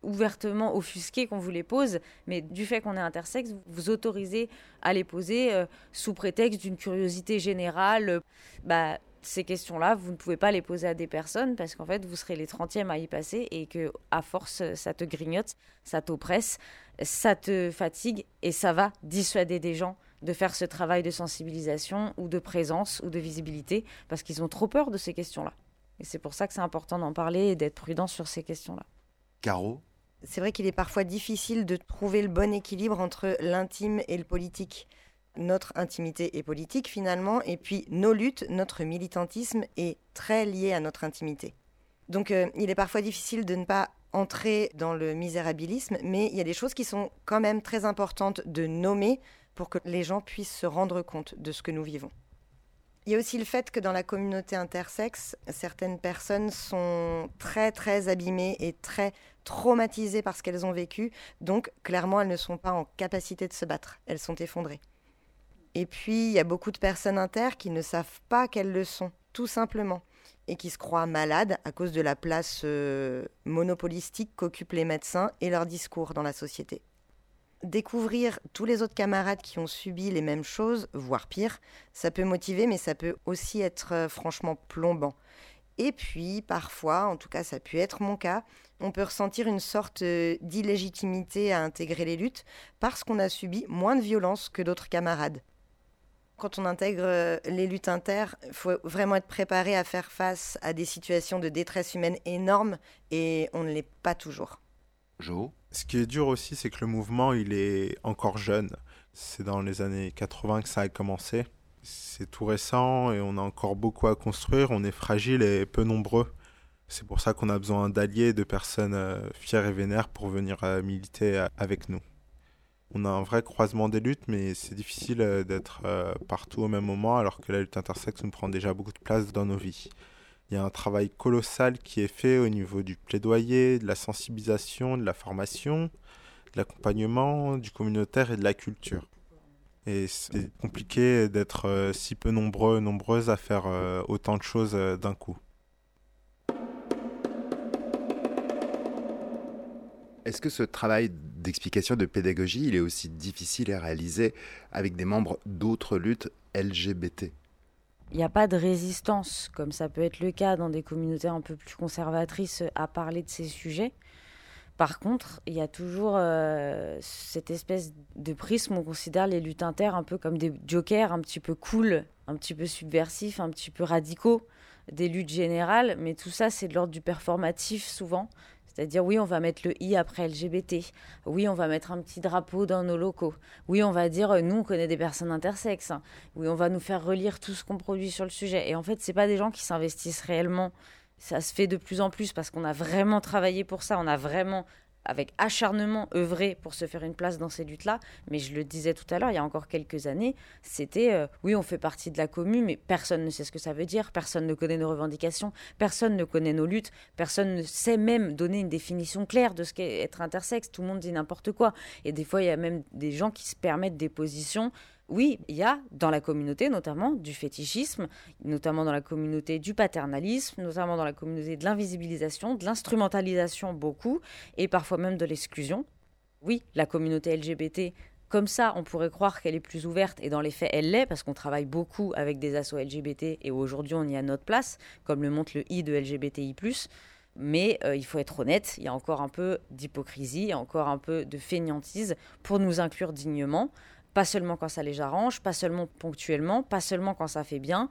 ouvertement offusqué qu'on vous les pose, mais du fait qu'on est intersexe, vous vous autorisez à les poser euh, sous prétexte d'une curiosité générale. Bah, ces questions-là, vous ne pouvez pas les poser à des personnes parce qu'en fait, vous serez les 30e à y passer et que à force, ça te grignote, ça t'oppresse, ça te fatigue et ça va dissuader des gens de faire ce travail de sensibilisation ou de présence ou de visibilité parce qu'ils ont trop peur de ces questions-là. Et c'est pour ça que c'est important d'en parler et d'être prudent sur ces questions-là. Caro? C'est vrai qu'il est parfois difficile de trouver le bon équilibre entre l'intime et le politique notre intimité est politique finalement, et puis nos luttes, notre militantisme est très lié à notre intimité. Donc euh, il est parfois difficile de ne pas entrer dans le misérabilisme, mais il y a des choses qui sont quand même très importantes de nommer pour que les gens puissent se rendre compte de ce que nous vivons. Il y a aussi le fait que dans la communauté intersexe, certaines personnes sont très très abîmées et très traumatisées par ce qu'elles ont vécu, donc clairement elles ne sont pas en capacité de se battre, elles sont effondrées. Et puis, il y a beaucoup de personnes inter qui ne savent pas qu'elles le sont, tout simplement, et qui se croient malades à cause de la place euh, monopolistique qu'occupent les médecins et leur discours dans la société. Découvrir tous les autres camarades qui ont subi les mêmes choses, voire pire, ça peut motiver, mais ça peut aussi être euh, franchement plombant. Et puis, parfois, en tout cas ça a pu être mon cas, on peut ressentir une sorte euh, d'illégitimité à intégrer les luttes parce qu'on a subi moins de violence que d'autres camarades. Quand on intègre euh, les luttes inter, il faut vraiment être préparé à faire face à des situations de détresse humaine énormes et on ne l'est pas toujours. Jo? Ce qui est dur aussi, c'est que le mouvement, il est encore jeune. C'est dans les années 80 que ça a commencé. C'est tout récent et on a encore beaucoup à construire. On est fragile et peu nombreux. C'est pour ça qu'on a besoin d'alliés, de personnes euh, fières et vénères pour venir euh, militer avec nous on a un vrai croisement des luttes, mais c'est difficile euh, d'être euh, partout au même moment, alors que la lutte intersexe nous prend déjà beaucoup de place dans nos vies. Il y a un travail colossal qui est fait au niveau du plaidoyer, de la sensibilisation, de la formation, de l'accompagnement, du communautaire et de la culture. Et c'est compliqué d'être euh, si peu nombreux, nombreuses à faire autant de choses d'un coup. Est-ce que ce travail d'explication, de pédagogie, il est aussi difficile à réaliser avec des membres d'autres luttes LGBT il n'y a pas de résistance, comme ça peut être le cas dans des communautés un peu plus conservatrices, à parler de ces sujets. Par contre, il y a toujours euh, cette espèce de prisme on considère les luttes inter un peu comme des jokers un petit peu cool, un petit peu subversifs, un petit peu radicaux, des luttes générales, mais tout ça c'est de l'ordre du performatif souvent. C'est-à-dire, oui, on va mettre le i après LGBT. Oui, on va mettre un petit drapeau dans nos locaux. Oui, on va dire, euh, nous, on connaît des personnes intersexes. Oui, on va nous faire relire tout ce qu'on produit sur le sujet. Et en fait, c'est pas des gens qui s'investissent réellement. Ça se fait de plus en plus parce qu'on a vraiment travaillé pour ça. On a vraiment avec acharnement œuvré pour se faire une place dans ces luttes-là. Mais je le disais tout à l'heure, il y a encore quelques années, c'était euh, oui, on fait partie de la commune, mais personne ne sait ce que ça veut dire, personne ne connaît nos revendications, personne ne connaît nos luttes, personne ne sait même donner une définition claire de ce qu'est être intersexe. Tout le monde dit n'importe quoi. Et des fois, il y a même des gens qui se permettent des positions oui, il y a dans la communauté notamment du fétichisme, notamment dans la communauté du paternalisme, notamment dans la communauté de l'invisibilisation, de l'instrumentalisation beaucoup, et parfois même de l'exclusion. Oui, la communauté LGBT, comme ça, on pourrait croire qu'elle est plus ouverte, et dans les faits, elle l'est, parce qu'on travaille beaucoup avec des assos LGBT, et aujourd'hui, on y a notre place, comme le montre le I de LGBTI. Mais euh, il faut être honnête, il y a encore un peu d'hypocrisie, il y a encore un peu de fainéantise pour nous inclure dignement. Pas seulement quand ça les arrange, pas seulement ponctuellement, pas seulement quand ça fait bien,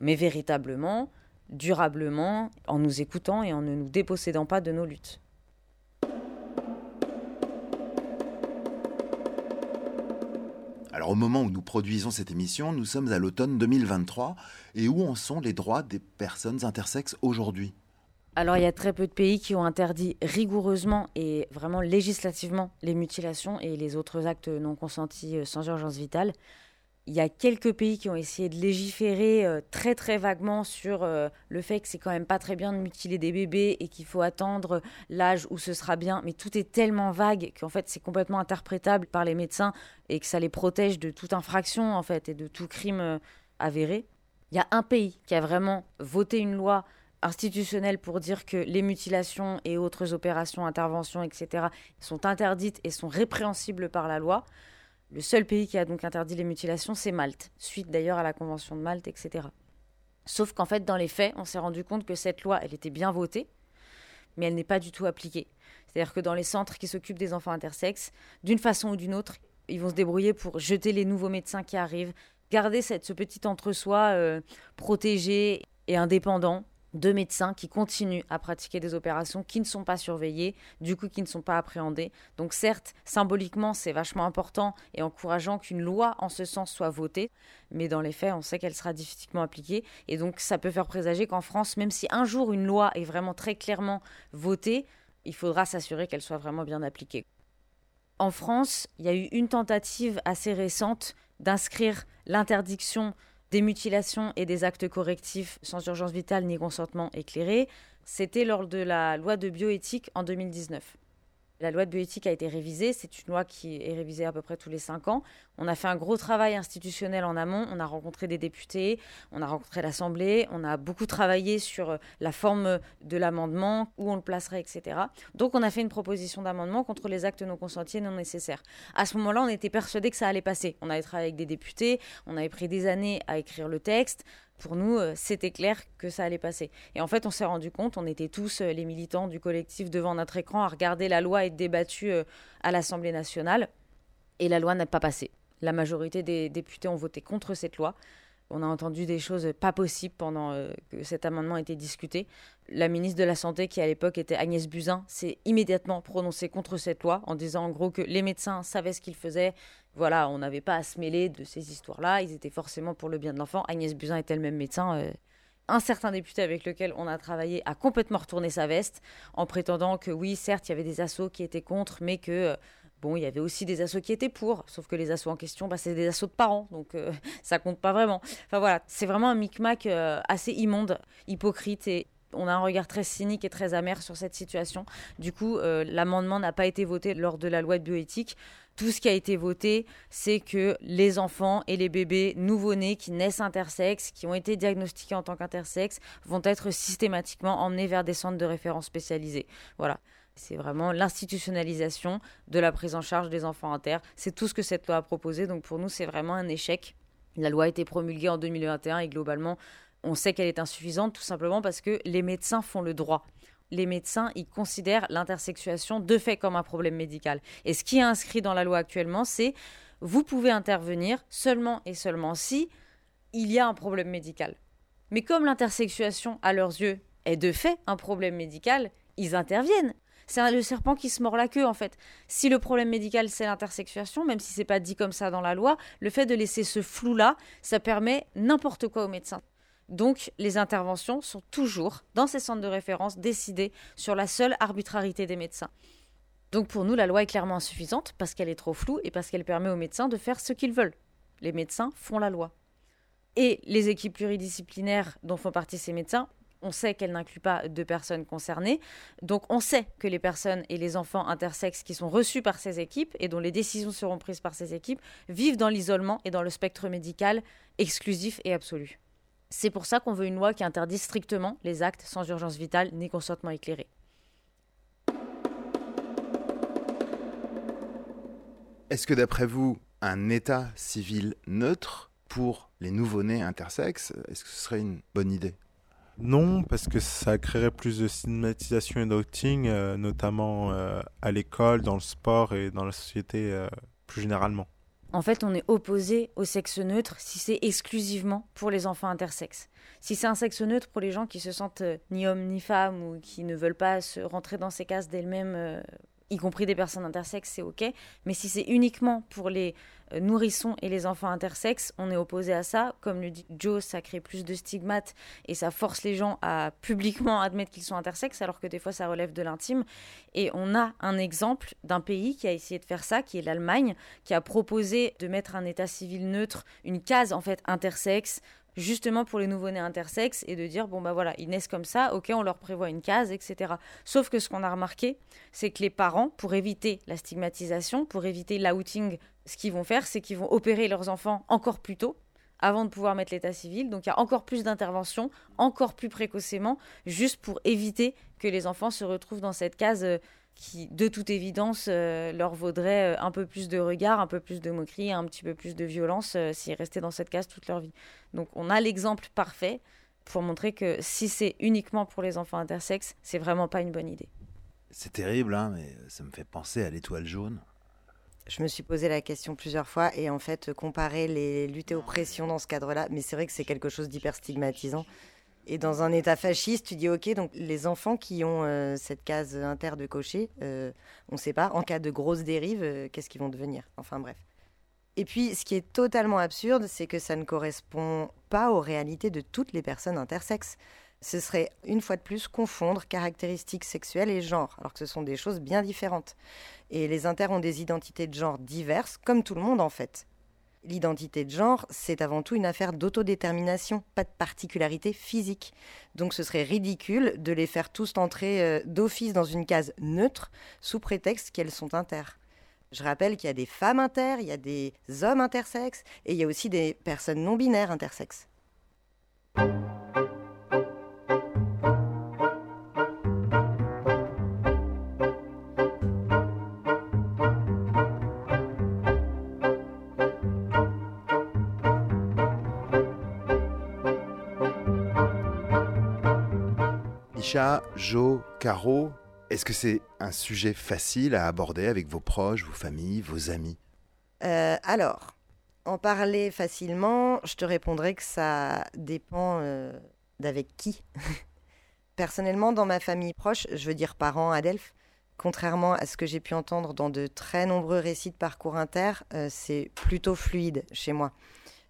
mais véritablement, durablement, en nous écoutant et en ne nous dépossédant pas de nos luttes. Alors au moment où nous produisons cette émission, nous sommes à l'automne 2023, et où en sont les droits des personnes intersexes aujourd'hui? Alors il y a très peu de pays qui ont interdit rigoureusement et vraiment législativement les mutilations et les autres actes non consentis euh, sans urgence vitale. Il y a quelques pays qui ont essayé de légiférer euh, très très vaguement sur euh, le fait que c'est quand même pas très bien de mutiler des bébés et qu'il faut attendre l'âge où ce sera bien. Mais tout est tellement vague qu'en fait c'est complètement interprétable par les médecins et que ça les protège de toute infraction en fait et de tout crime avéré. Il y a un pays qui a vraiment voté une loi institutionnel pour dire que les mutilations et autres opérations, interventions, etc., sont interdites et sont répréhensibles par la loi. Le seul pays qui a donc interdit les mutilations, c'est Malte, suite d'ailleurs à la Convention de Malte, etc. Sauf qu'en fait, dans les faits, on s'est rendu compte que cette loi, elle était bien votée, mais elle n'est pas du tout appliquée. C'est-à-dire que dans les centres qui s'occupent des enfants intersexes, d'une façon ou d'une autre, ils vont se débrouiller pour jeter les nouveaux médecins qui arrivent, garder cette, ce petit entre-soi euh, protégé et indépendant de médecins qui continuent à pratiquer des opérations qui ne sont pas surveillées, du coup qui ne sont pas appréhendées. Donc certes, symboliquement, c'est vachement important et encourageant qu'une loi en ce sens soit votée, mais dans les faits, on sait qu'elle sera difficilement appliquée. Et donc ça peut faire présager qu'en France, même si un jour une loi est vraiment très clairement votée, il faudra s'assurer qu'elle soit vraiment bien appliquée. En France, il y a eu une tentative assez récente d'inscrire l'interdiction des mutilations et des actes correctifs sans urgence vitale ni consentement éclairé. C'était lors de la loi de bioéthique en 2019. La loi de bioéthique a été révisée. C'est une loi qui est révisée à peu près tous les cinq ans. On a fait un gros travail institutionnel en amont. On a rencontré des députés, on a rencontré l'Assemblée, on a beaucoup travaillé sur euh, la forme de l'amendement, où on le placerait, etc. Donc on a fait une proposition d'amendement contre les actes non consentis non nécessaires. À ce moment-là, on était persuadé que ça allait passer. On avait travaillé avec des députés, on avait pris des années à écrire le texte pour nous, euh, c'était clair que ça allait passer. Et en fait, on s'est rendu compte, on était tous euh, les militants du collectif devant notre écran à regarder la loi être débattue euh, à l'Assemblée nationale, et la loi n'a pas passé. La majorité des députés ont voté contre cette loi. On a entendu des choses pas possibles pendant que cet amendement était discuté. La ministre de la Santé, qui à l'époque était Agnès Buzyn, s'est immédiatement prononcée contre cette loi en disant en gros que les médecins savaient ce qu'ils faisaient, voilà, on n'avait pas à se mêler de ces histoires-là. Ils étaient forcément pour le bien de l'enfant. Agnès Buzyn était elle-même médecin. Euh, un certain député avec lequel on a travaillé a complètement retourné sa veste en prétendant que oui, certes, il y avait des assos qui étaient contre, mais que euh, bon, il y avait aussi des assos qui étaient pour. Sauf que les assos en question, bah, c'est des assos de parents, donc euh, *laughs* ça compte pas vraiment. Enfin voilà, c'est vraiment un micmac assez immonde, hypocrite et on a un regard très cynique et très amer sur cette situation. Du coup, l'amendement n'a pas été voté lors de la loi de bioéthique tout ce qui a été voté, c'est que les enfants et les bébés nouveau-nés qui naissent intersexes, qui ont été diagnostiqués en tant qu'intersexes, vont être systématiquement emmenés vers des centres de référence spécialisés. Voilà. C'est vraiment l'institutionnalisation de la prise en charge des enfants inter. C'est tout ce que cette loi a proposé. Donc pour nous, c'est vraiment un échec. La loi a été promulguée en 2021 et globalement, on sait qu'elle est insuffisante tout simplement parce que les médecins font le droit les médecins ils considèrent l'intersexuation de fait comme un problème médical. Et ce qui est inscrit dans la loi actuellement, c'est vous pouvez intervenir seulement et seulement si il y a un problème médical. Mais comme l'intersexuation, à leurs yeux, est de fait un problème médical, ils interviennent. C'est le serpent qui se mord la queue en fait. Si le problème médical c'est l'intersexuation, même si c'est pas dit comme ça dans la loi, le fait de laisser ce flou là, ça permet n'importe quoi aux médecins. Donc les interventions sont toujours, dans ces centres de référence, décidées sur la seule arbitrarité des médecins. Donc pour nous, la loi est clairement insuffisante parce qu'elle est trop floue et parce qu'elle permet aux médecins de faire ce qu'ils veulent. Les médecins font la loi. Et les équipes pluridisciplinaires dont font partie ces médecins, on sait qu'elles n'incluent pas de personnes concernées. Donc on sait que les personnes et les enfants intersexes qui sont reçus par ces équipes et dont les décisions seront prises par ces équipes vivent dans l'isolement et dans le spectre médical exclusif et absolu. C'est pour ça qu'on veut une loi qui interdit strictement les actes sans urgence vitale ni consentement éclairé. Est-ce que d'après vous, un état civil neutre pour les nouveau-nés intersexes, est-ce que ce serait une bonne idée? Non, parce que ça créerait plus de stigmatisation et d'outing, euh, notamment euh, à l'école, dans le sport et dans la société euh, plus généralement. En fait, on est opposé au sexe neutre si c'est exclusivement pour les enfants intersexes. Si c'est un sexe neutre pour les gens qui se sentent ni homme ni femme ou qui ne veulent pas se rentrer dans ces cases d'elles-mêmes y compris des personnes intersexes, c'est OK. Mais si c'est uniquement pour les nourrissons et les enfants intersexes, on est opposé à ça. Comme le dit Joe, ça crée plus de stigmates et ça force les gens à publiquement *laughs* admettre qu'ils sont intersexes, alors que des fois ça relève de l'intime. Et on a un exemple d'un pays qui a essayé de faire ça, qui est l'Allemagne, qui a proposé de mettre un état civil neutre, une case en fait intersexe justement pour les nouveau-nés intersexes et de dire bon bah voilà ils naissent comme ça ok on leur prévoit une case etc sauf que ce qu'on a remarqué c'est que les parents pour éviter la stigmatisation pour éviter l'outing ce qu'ils vont faire c'est qu'ils vont opérer leurs enfants encore plus tôt avant de pouvoir mettre l'état civil. Donc il y a encore plus d'interventions encore plus précocement juste pour éviter que les enfants se retrouvent dans cette case euh, qui, de toute évidence, euh, leur vaudrait euh, un peu plus de regard, un peu plus de moquerie, un petit peu plus de violence euh, s'ils restaient dans cette case toute leur vie. Donc on a l'exemple parfait pour montrer que si c'est uniquement pour les enfants intersexes, c'est vraiment pas une bonne idée. C'est terrible, hein, mais ça me fait penser à l'étoile jaune. Je me suis posé la question plusieurs fois et en fait, comparer les luttes et oppressions dans ce cadre-là, mais c'est vrai que c'est quelque chose d'hyper stigmatisant. Et dans un État fasciste, tu dis ok, donc les enfants qui ont euh, cette case inter de cocher, euh, on ne sait pas, en cas de grosse dérive, euh, qu'est-ce qu'ils vont devenir? Enfin bref. Et puis, ce qui est totalement absurde, c'est que ça ne correspond pas aux réalités de toutes les personnes intersexes. Ce serait, une fois de plus, confondre caractéristiques sexuelles et genre, alors que ce sont des choses bien différentes. Et les inter ont des identités de genre diverses, comme tout le monde en fait. L'identité de genre, c'est avant tout une affaire d'autodétermination, pas de particularité physique. Donc ce serait ridicule de les faire tous entrer euh, d'office dans une case neutre sous prétexte qu'elles sont inter. Je rappelle qu'il y a des femmes inter, il y a des hommes intersexes et il y a aussi des personnes non binaires intersexes. Jo, Caro, est-ce que c'est un sujet facile à aborder avec vos proches, vos familles, vos amis? Euh, Alors, en parler facilement, je te répondrai que ça dépend euh, d'avec qui. *laughs* Personnellement, dans ma famille proche, je veux dire parents, Adelphes, contrairement à ce que j'ai pu entendre dans de très nombreux récits de parcours inter, euh, c'est plutôt fluide chez moi.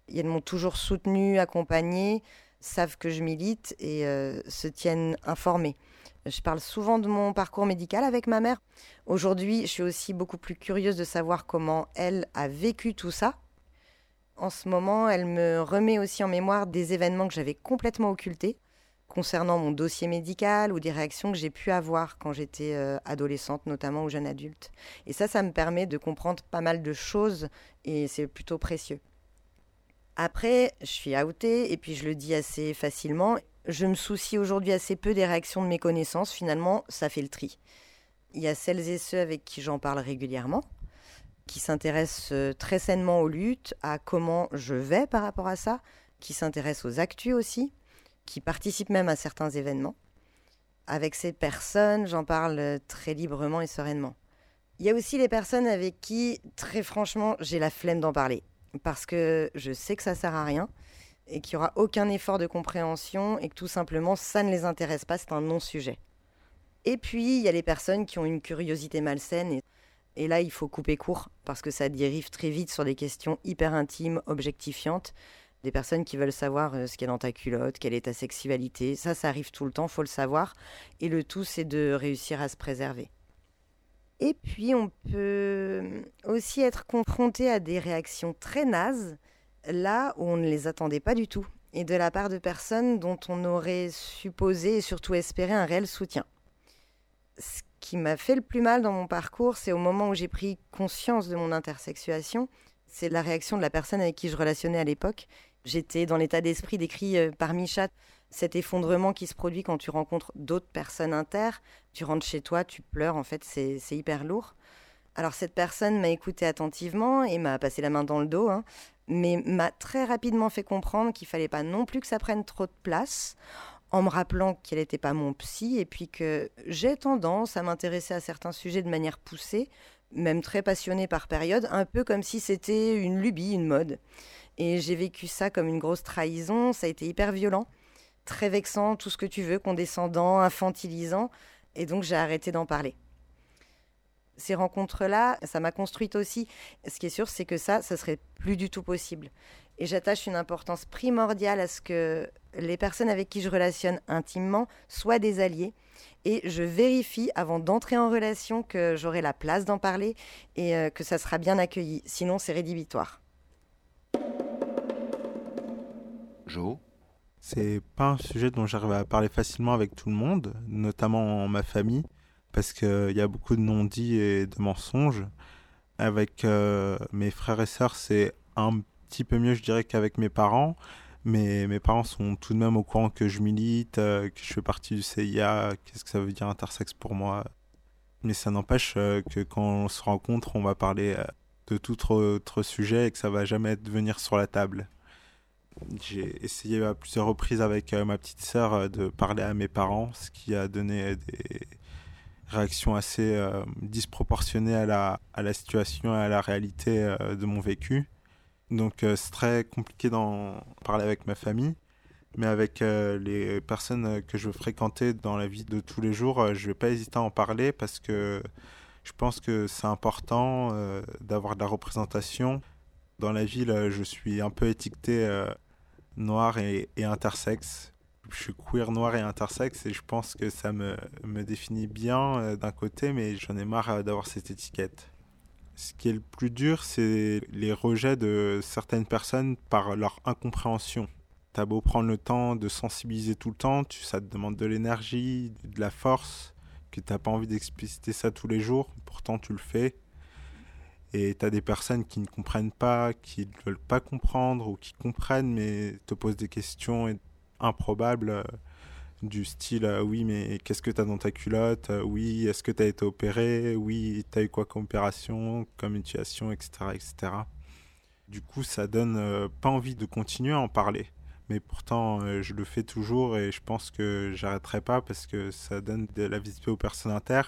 Ils m'ont toujours soutenu, accompagné savent que je milite et euh, se tiennent informés. Je parle souvent de mon parcours médical avec ma mère. Aujourd'hui, je suis aussi beaucoup plus curieuse de savoir comment elle a vécu tout ça. En ce moment, elle me remet aussi en mémoire des événements que j'avais complètement occultés concernant mon dossier médical ou des réactions que j'ai pu avoir quand j'étais euh, adolescente, notamment ou jeune adulte. Et ça, ça me permet de comprendre pas mal de choses et c'est plutôt précieux. Après, je suis outée et puis je le dis assez facilement. Je me soucie aujourd'hui assez peu des réactions de mes connaissances. Finalement, ça fait le tri. Il y a celles et ceux avec qui j'en parle régulièrement, qui s'intéressent euh, très sainement aux luttes, à comment je vais par rapport à ça, qui s'intéressent aux actus aussi, qui participent même à certains événements. Avec ces personnes, j'en parle euh, très librement et sereinement. Il y a aussi les personnes avec qui, très franchement, j'ai la flemme d'en parler parce que je sais que ça sert à rien et qu'il n'y aura aucun effort de compréhension et que tout simplement ça ne les intéresse pas, c'est un non-sujet. Et puis il y a les personnes qui ont une curiosité malsaine et, là il faut couper court parce que ça dérive très vite sur des questions hyper intimes, objectifiantes. Des personnes qui veulent savoir euh, ce qu'il y a dans ta culotte, quelle est ta sexualité. Ça, ça arrive tout le temps, faut le savoir. Et le tout, c'est de réussir à se préserver. Et puis on peut aussi être confronté à des réactions très nazes, là où on ne les attendait pas du tout, et de la part de personnes dont on aurait supposé et surtout espéré un réel soutien. Ce qui m'a fait le plus mal dans mon parcours, c'est au moment où j'ai pris conscience de mon intersexuation, c'est la réaction de la personne avec qui je relationnais à l'époque. J'étais dans l'état d'esprit décrit euh, par Micha, cet effondrement qui se produit quand tu rencontres d'autres personnes inter. Tu rentres chez toi, tu pleures, en fait, c'est hyper lourd. Alors cette personne m'a écouté attentivement et m'a passé la main dans le dos, hein, mais m'a très rapidement fait comprendre qu'il fallait pas non plus que ça prenne trop de place, en me rappelant qu'elle n'était pas mon psy et puis que j'ai tendance à m'intéresser à certains sujets de manière poussée, même très passionnée par période, un peu comme si c'était une lubie, une mode. Et j'ai vécu ça comme une grosse trahison, ça a été hyper violent, très vexant, tout ce que tu veux, condescendant, infantilisant, et donc j'ai arrêté d'en parler ces rencontres-là, ça m'a construite aussi. Ce qui est sûr, c'est que ça, ça serait plus du tout possible. Et j'attache une importance primordiale à ce que les personnes avec qui je relationne intimement soient des alliés. Et je vérifie avant d'entrer en relation que j'aurai la place d'en parler et euh, que ça sera bien accueilli. Sinon, c'est rédhibitoire. Jo? C'est pas un sujet dont j'arrive à parler facilement avec tout le monde, notamment ma famille parce qu'il y a beaucoup de non-dits et de mensonges. Avec euh, mes frères et sœurs, c'est un petit peu mieux, je dirais, qu'avec mes parents. Mais mes parents sont tout de même au courant que je milite, euh, que je fais partie du CIA, qu'est-ce que ça veut dire intersexe pour moi. Mais ça n'empêche euh, que quand on se rencontre, on va parler de tout autre sujet et que ça va jamais venir sur la table. J'ai essayé à plusieurs reprises avec ma petite sœur de parler à mes parents, ce qui a donné des, réaction assez euh, disproportionnée à la, à la situation et à la réalité euh, de mon vécu. Donc euh, c'est très compliqué d'en parler avec ma famille. Mais avec les personnes que je veux fréquenter dans la vie de tous les jours, je vais pas hésiter à en parler parce que je pense que c'est important d'avoir de la représentation. Dans la ville, je suis un peu étiqueté noir et, et intersexe je suis queer, noir et intersexe et je pense que ça me, me définit bien euh, d'un côté, mais j'en ai marre euh, d'avoir cette étiquette. Ce qui est le plus dur, c'est les rejets de certaines personnes par leur incompréhension. T'as beau prendre le temps de sensibiliser tout le temps, tu, ça te demande de l'énergie, de la force, que t'as pas envie d'expliciter ça tous les jours, pourtant tu le fais. Et t'as des personnes qui ne comprennent pas, qui ne veulent pas comprendre, ou qui comprennent mais te posent des questions et improbable euh, du style euh, oui mais qu'est-ce que tu as dans ta culotte euh, oui est-ce que tu as été opéré oui tu as eu quoi comme opération comme mutilation etc etc du coup ça donne pas envie de continuer à en parler. Mais pourtant je le fais toujours et je pense que j'arrêterai pas parce que ça donne de la visibilité aux personnes inter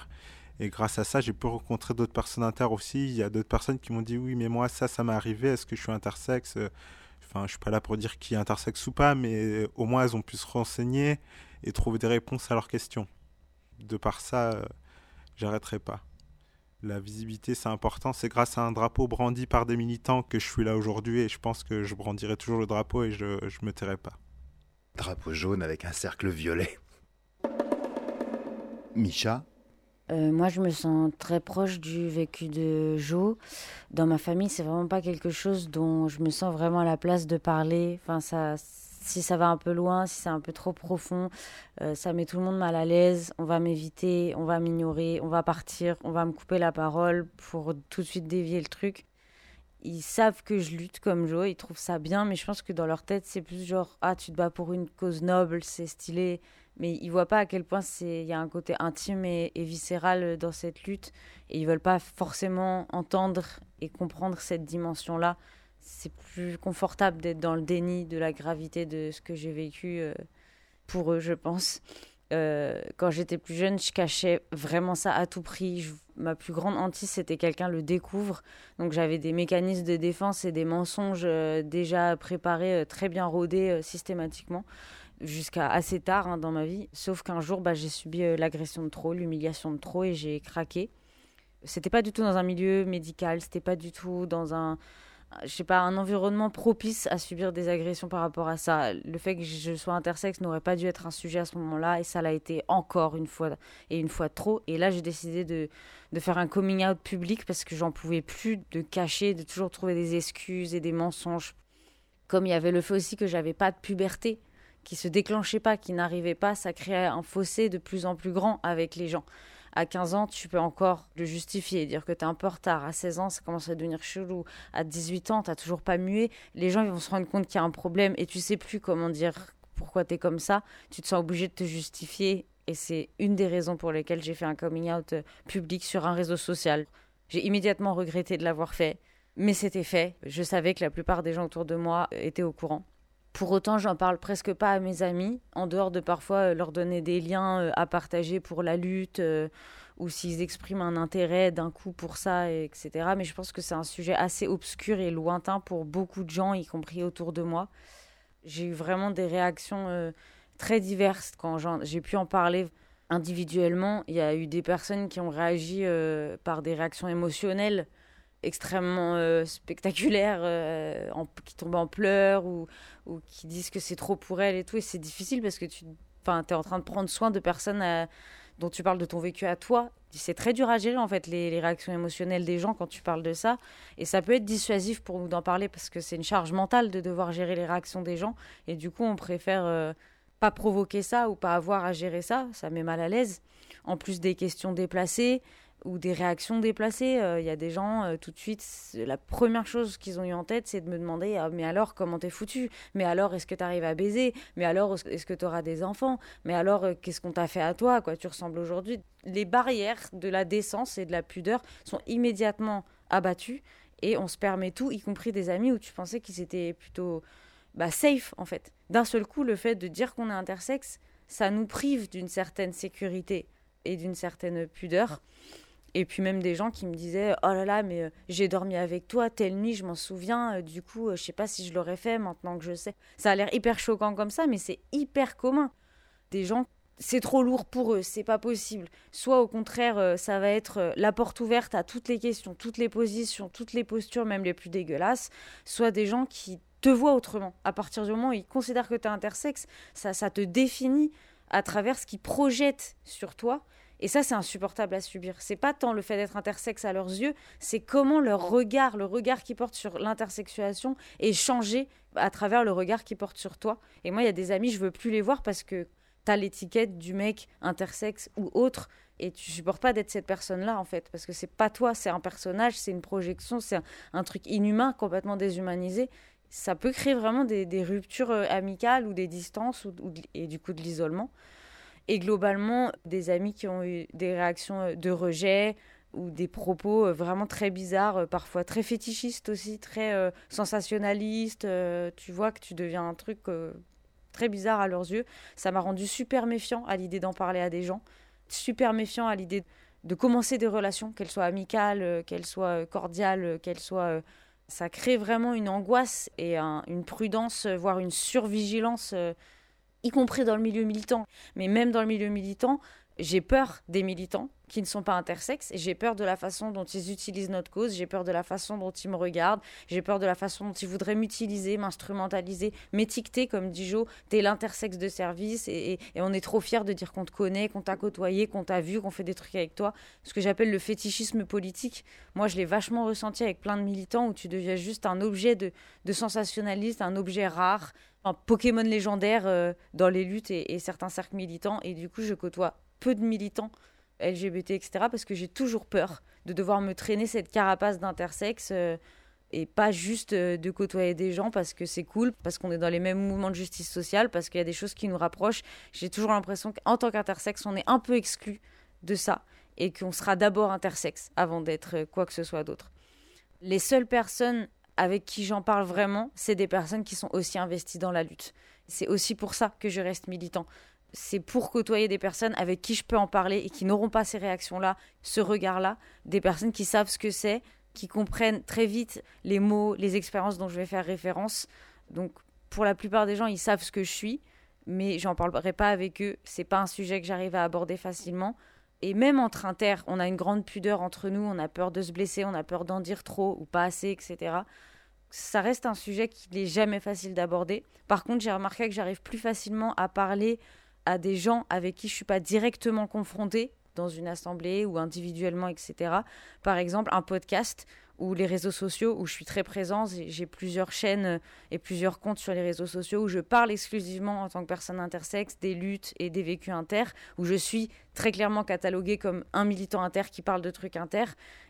et grâce à ça j'ai pu rencontrer d'autres personnes inter aussi il y a d'autres personnes qui m'ont dit oui mais moi ça ça m'est arrivé est-ce que je suis intersexe? Enfin, je suis pas là pour dire qui est intersexe ou pas, mais au moins elles ont pu se renseigner et trouver des réponses à leurs questions. De par ça, euh, j'arrêterai pas. La visibilité, c'est important. C'est grâce à un drapeau brandi par des militants que je suis là aujourd'hui et je pense que je brandirai toujours le drapeau et je ne me tairai pas. Drapeau jaune avec un cercle violet. Micha euh, moi, je me sens très proche du vécu de Jo. Dans ma famille, c'est vraiment pas quelque chose dont je me sens vraiment à la place de parler. Enfin, si ça va un peu loin, si c'est un peu trop profond, euh, ça met tout le monde mal à l'aise. On va m'éviter, on va m'ignorer, on va partir, on va me couper la parole pour tout de suite dévier le truc. Ils savent que je lutte comme Jo, ils trouvent ça bien, mais je pense que dans leur tête, c'est plus genre Ah, tu te bats pour une cause noble, c'est stylé mais ils voient pas à quel point c'est il y a un côté intime et, viscéral dans cette lutte. Et ils veulent pas forcément entendre et comprendre cette dimension là c'est plus confortable d'être dans le déni de la gravité de ce que j'ai vécu euh, pour eux je pense. Euh, quand j'étais plus jeune je cachais vraiment ça à tout prix. Ma plus grande hantise c'était quelqu'un le découvre. Donc j'avais des mécanismes de défense et des mensonges euh, déjà préparés très bien rodés systématiquement jusqu'à assez tard hein, dans ma vie. Sauf qu'un jour, bah, j'ai subi euh, l'agression de trop, l'humiliation de trop et j'ai craqué. C'était pas du tout dans un milieu médical, c'était pas du tout dans un, je sais pas, un environnement propice à subir des agressions par rapport à ça. Le fait que je sois intersexe n'aurait pas dû être un sujet à ce moment-là, et ça l'a été encore une fois, et une fois trop. Et là, j'ai décidé de, de faire un coming out public parce que j'en pouvais plus de cacher, de toujours trouver des excuses et des mensonges. Comme il y avait le fait aussi que j'avais pas de puberté, qui se déclenchait pas, qui n'arrivait pas, ça créait un fossé de plus en plus grand avec les gens à 15 ans, tu peux encore le justifier, dire que tu es un peu en retard. À 16 ans, ça commence à devenir chelou. À 18 ans, tu toujours pas mué. Les gens ils vont se rendre compte qu'il y a un problème et tu sais plus comment dire pourquoi tu es comme ça. Tu te sens obligé de te justifier. Et c'est une des raisons pour lesquelles j'ai fait un coming out euh, public sur un réseau social. J'ai immédiatement regretté de l'avoir fait, mais c'était fait. Je savais que la plupart des gens autour de moi étaient au courant. Pour autant, j'en parle presque pas à mes amis, en dehors de parfois euh, leur donner des liens euh, à partager pour la lutte, euh, ou s'ils expriment un intérêt d'un coup pour ça, etc. Mais je pense que c'est un sujet assez obscur et lointain pour beaucoup de gens, y compris autour de moi. J'ai eu vraiment des réactions très diverses quand j'ai pu en parler individuellement. Il y a eu des personnes qui ont réagi par des réactions émotionnelles extrêmement euh, spectaculaires euh, qui tombent en pleurs ou, qui disent que c'est trop pour elles et tout. Et c'est difficile parce que tu es en train de prendre soin de personnes euh, dont tu parles de ton vécu à toi. C'est très dur à gérer en fait les, les, réactions émotionnelles des gens quand tu parles de ça. Et ça peut être dissuasif pour nous d'en parler parce que c'est une charge mentale de devoir gérer les réactions des gens. Et du coup, on préfère pas provoquer ça ou pas avoir à gérer ça. Ça met mal à l'aise. En plus des questions déplacées ou des réactions déplacées. Euh, il y a des gens, euh, tout de suite, la première chose qu'ils ont eu en tête, c'est de me demander ah, Mais alors, comment t'es foutu? Mais alors, est-ce que t'arrives à baiser? Mais alors, est-ce que t'auras des enfants? Mais alors, euh, qu'est-ce qu'on t'a fait à toi quoi? Tu ressembles aujourd'hui Les barrières de la décence et de la pudeur sont immédiatement abattues et on se permet tout, y compris des amis où tu pensais qu'ils étaient plutôt bah, safe, en fait. D'un seul coup, le fait de dire qu'on est intersexe, ça nous prive d'une certaine sécurité et d'une certaine pudeur. Et puis même des gens qui me disaient Oh là là, mais euh, j'ai dormi avec toi telle nuit, je m'en souviens, euh, du coup, euh, je sais pas si je l'aurais fait maintenant que je sais. Ça a l'air hyper choquant comme ça, mais c'est hyper commun. Des gens, c'est trop lourd pour eux, c'est pas possible. Soit au contraire, ça va être la porte ouverte à toutes les questions, toutes les positions, toutes les postures, même les plus dégueulasses. Soit des gens qui te voient autrement. À partir du moment où ils considèrent que tu es intersexe, ça, ça te définit à travers ce qu'ils projettent sur toi et ça, c'est insupportable à subir. C'est pas tant le fait d'être intersexe à leurs yeux, c'est comment leur regard, le regard qu'ils portent sur l'intersexuation est changé à travers le regard qu'ils portent sur toi. Et moi, il y a des amis, je veux plus les voir parce que t'as l'étiquette du mec intersexe ou autre et tu supportes pas d'être cette personne-là en fait parce que c'est pas toi, c'est un personnage, c'est une projection, c'est un, truc inhumain, complètement déshumanisé. Ça peut créer vraiment des, ruptures euh, amicales ou des distances et du coup de l'isolement et globalement des amis qui ont eu des réactions euh, de rejet ou des propos euh, vraiment très bizarres, euh, parfois très fétichistes aussi, très sensationnalistes. tu vois que tu deviens un truc très bizarre à leurs yeux. Ça m'a rendu super méfiant à l'idée d'en parler à des gens, super méfiant à l'idée de commencer des relations, qu'elles soient amicales, qu'elles soient cordiales, qu'elles soient... ça crée vraiment une angoisse et une prudence, voire une survigilance y compris dans le milieu militant. Mais même dans le milieu militant, j'ai peur des militants qui ne sont pas intersexes j'ai peur de la façon dont ils utilisent notre cause, j'ai peur de la façon dont ils me regardent, j'ai peur de la façon dont ils voudraient m'utiliser, m'instrumentaliser, m'étiqueter comme dit Jo, t'es l'intersexe de service et, on est trop fiers de dire qu'on te connaît, qu'on t'a côtoyé, qu'on t'a vu, qu'on fait des trucs avec toi. Ce que j'appelle le fétichisme politique. Moi, je l'ai vachement ressenti avec plein de militants où tu deviens juste un objet de, de sensationnaliste, un objet rare, un Pokémon légendaire euh, dans les luttes et, certains cercles militants. Et du coup, je côtoie peu de militants LGBT, etc. parce que j'ai toujours peur de devoir me traîner cette carapace d'intersexe euh, et pas juste euh, de côtoyer des gens parce que c'est cool, parce qu'on est dans les mêmes mouvements de justice sociale, parce qu'il y a des choses qui nous rapprochent. J'ai toujours l'impression qu'en tant qu'intersexe, on est un peu exclu de ça et qu'on sera d'abord intersexe avant d'être quoi que ce soit d'autre. Les seules personnes avec qui j'en parle vraiment, c'est des personnes qui sont aussi investies dans la lutte. C'est aussi pour ça que je reste militant. C'est pour côtoyer des personnes avec qui je peux en parler et qui n'auront pas ces réactions-là, ce regard-là, des personnes qui savent ce que c'est, qui comprennent très vite les mots, les expériences dont je vais faire référence. Donc, pour la plupart des gens, ils savent ce que je suis, mais j'en parlerai pas avec eux. C'est pas un sujet que j'arrive à aborder facilement. Et même entre inter, on a une grande pudeur entre nous, on a peur de se blesser, on a peur d'en dire trop ou pas assez, etc. ça reste un sujet qui n'est jamais facile d'aborder. Par contre, j'ai remarqué que j'arrive plus facilement à parler à des gens avec qui je suis pas directement confrontée dans une assemblée ou individuellement, etc. Par exemple, un podcast ou les réseaux sociaux où je suis très présente. J'ai plusieurs chaînes et plusieurs comptes sur les réseaux sociaux où je parle exclusivement en tant que personne intersexe des luttes et des vécus inter, où je suis très clairement cataloguée comme un militant inter qui parle de trucs inter.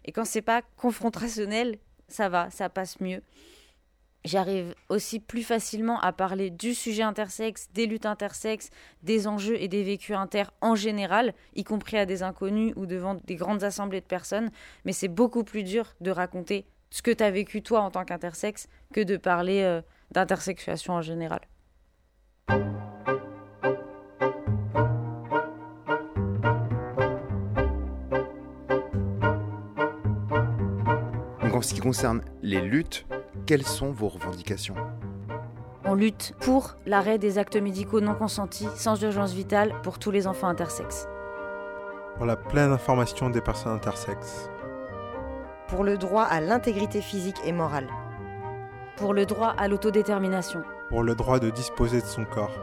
Et quand c'est pas confrontationnel, ça va, ça passe mieux. J'arrive aussi plus facilement à parler du sujet intersexe, des luttes intersexes, des enjeux et des vécus inter en général, y compris à des inconnus ou devant des grandes assemblées de personnes. Mais c'est beaucoup plus dur de raconter ce que tu as vécu toi en tant qu'intersexe que de parler euh, d'intersexuation en général. Donc en ce qui concerne les luttes, quelles sont vos revendications? On lutte pour l'arrêt des actes médicaux non consentis sans urgence vitale pour tous les enfants intersexes. Pour la pleine information des personnes intersexes. Pour le droit à l'intégrité physique et morale. Pour le droit à l'autodétermination. Pour le droit de disposer de son corps.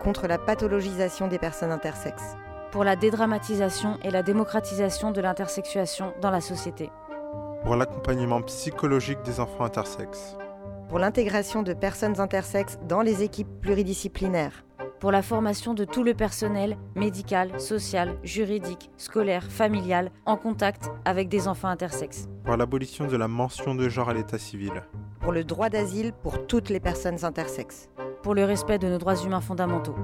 Contre la pathologisation des personnes intersexes. Pour la dédramatisation et la démocratisation de l'intersexuation dans la société pour l'accompagnement psychologique des enfants intersexes, pour l'intégration de personnes intersexes dans les équipes pluridisciplinaires, pour la formation de tout le personnel médical, social, juridique, scolaire, familial en contact avec des enfants intersexes, pour l'abolition de la mention de genre à l'état civil, pour le droit d'asile pour toutes les personnes intersexes, pour le respect de nos droits humains fondamentaux.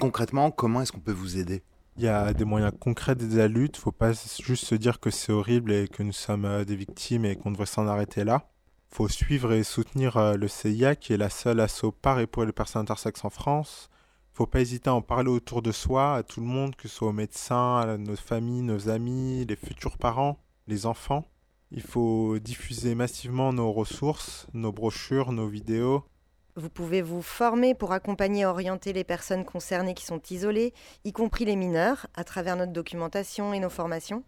Concrètement, comment est-ce qu'on peut vous aider? Il y a des moyens concrets d'aider la lutte. Faut pas juste se dire que c'est horrible et que nous sommes euh, des victimes et qu'on devrait s'en arrêter là. Faut suivre et soutenir euh, le CIA qui est la seule asso par et pour les personnes intersexes en France. Faut pas hésiter à en parler autour de soi, à tout le monde, que ce soit aux médecins, à nos familles, nos amis, les futurs parents, les enfants. Il faut diffuser massivement nos ressources, nos brochures, nos vidéos, vous pouvez vous former pour accompagner et orienter les personnes concernées qui sont isolées, y compris les mineurs, à travers notre documentation et nos formations.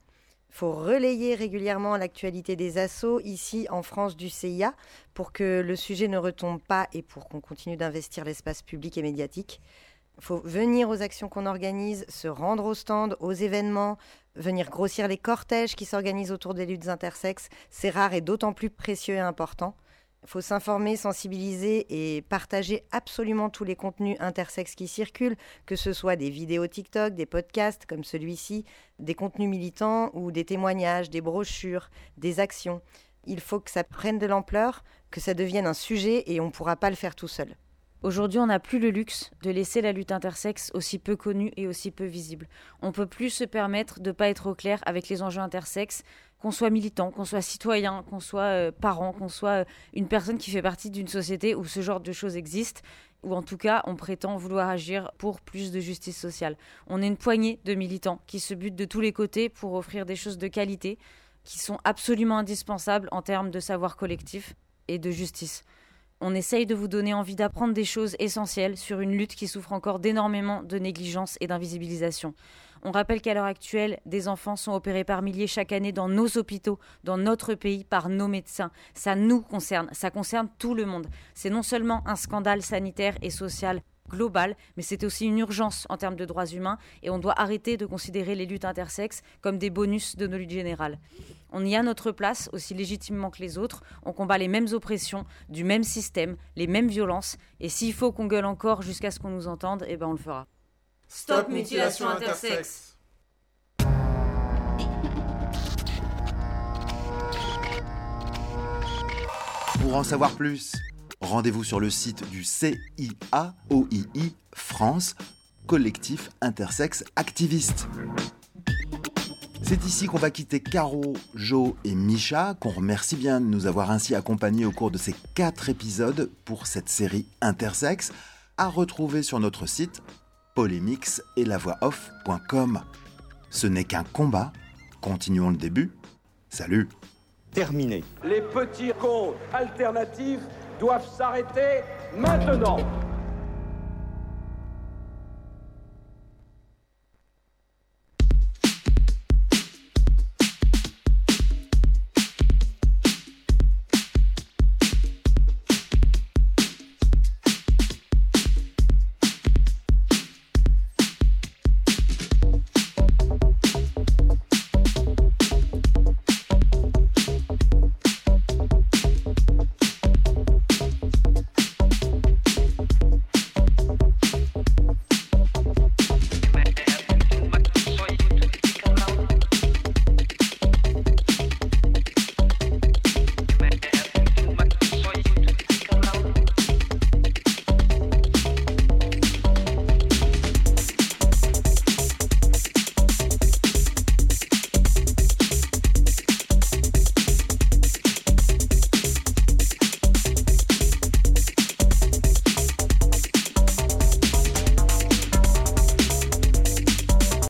Il faut relayer régulièrement l'actualité des assauts ici en France du CIA pour que le sujet ne retombe pas et pour qu'on continue d'investir l'espace public et médiatique. Il faut venir aux actions qu'on organise, se rendre aux stands, aux événements, venir grossir les cortèges qui s'organisent autour des luttes intersexes. C'est rare et d'autant plus précieux et important. Il faut s'informer, sensibiliser et partager absolument tous les contenus intersexes qui circulent, que ce soit des vidéos TikTok, des podcasts comme celui-ci, des contenus militants ou des témoignages, des brochures, des actions. Il faut que ça prenne de l'ampleur, que ça devienne un sujet et on ne pourra pas le faire tout seul. Aujourd'hui, on n'a plus le luxe de laisser la lutte intersexe aussi peu connue et aussi peu visible. On peut plus se permettre de ne pas être au clair avec les enjeux intersexes, qu'on soit militant, qu'on soit citoyen, qu'on soit euh, parent, qu'on soit euh, une personne qui fait partie d'une société où ce genre de choses existent, ou en tout cas on prétend vouloir agir pour plus de justice sociale. On est une poignée de militants qui se butent de tous les côtés pour offrir des choses de qualité qui sont absolument indispensables en termes de savoir collectif et de justice. On essaye de vous donner envie d'apprendre des choses essentielles sur une lutte qui souffre encore d'énormément de négligence et d'invisibilisation. On rappelle qu'à l'heure actuelle, des enfants sont opérés par milliers chaque année dans nos hôpitaux, dans notre pays, par nos médecins. Ça nous concerne, ça concerne tout le monde. C'est non seulement un scandale sanitaire et social global, mais c'est aussi une urgence en termes de droits humains et on doit arrêter de considérer les luttes intersexes comme des bonus de nos luttes générales. On y a notre place aussi légitimement que les autres. On combat les mêmes oppressions, du même système, les mêmes violences. Et s'il faut qu'on gueule encore jusqu'à ce qu'on nous entende, eh ben on le fera. Stop mutilation intersexe. Pour en savoir plus, rendez-vous sur le site du CIA OII France, collectif intersexe activiste. C'est ici qu'on va quitter Caro, Jo et Misha, qu'on remercie bien de nous avoir ainsi accompagnés au cours de ces quatre épisodes pour cette série Intersex, à retrouver sur notre site polémix et la voix off.com. Ce n'est qu'un combat. Continuons le début. Salut. Terminé. Les petits comptes alternatifs doivent s'arrêter maintenant.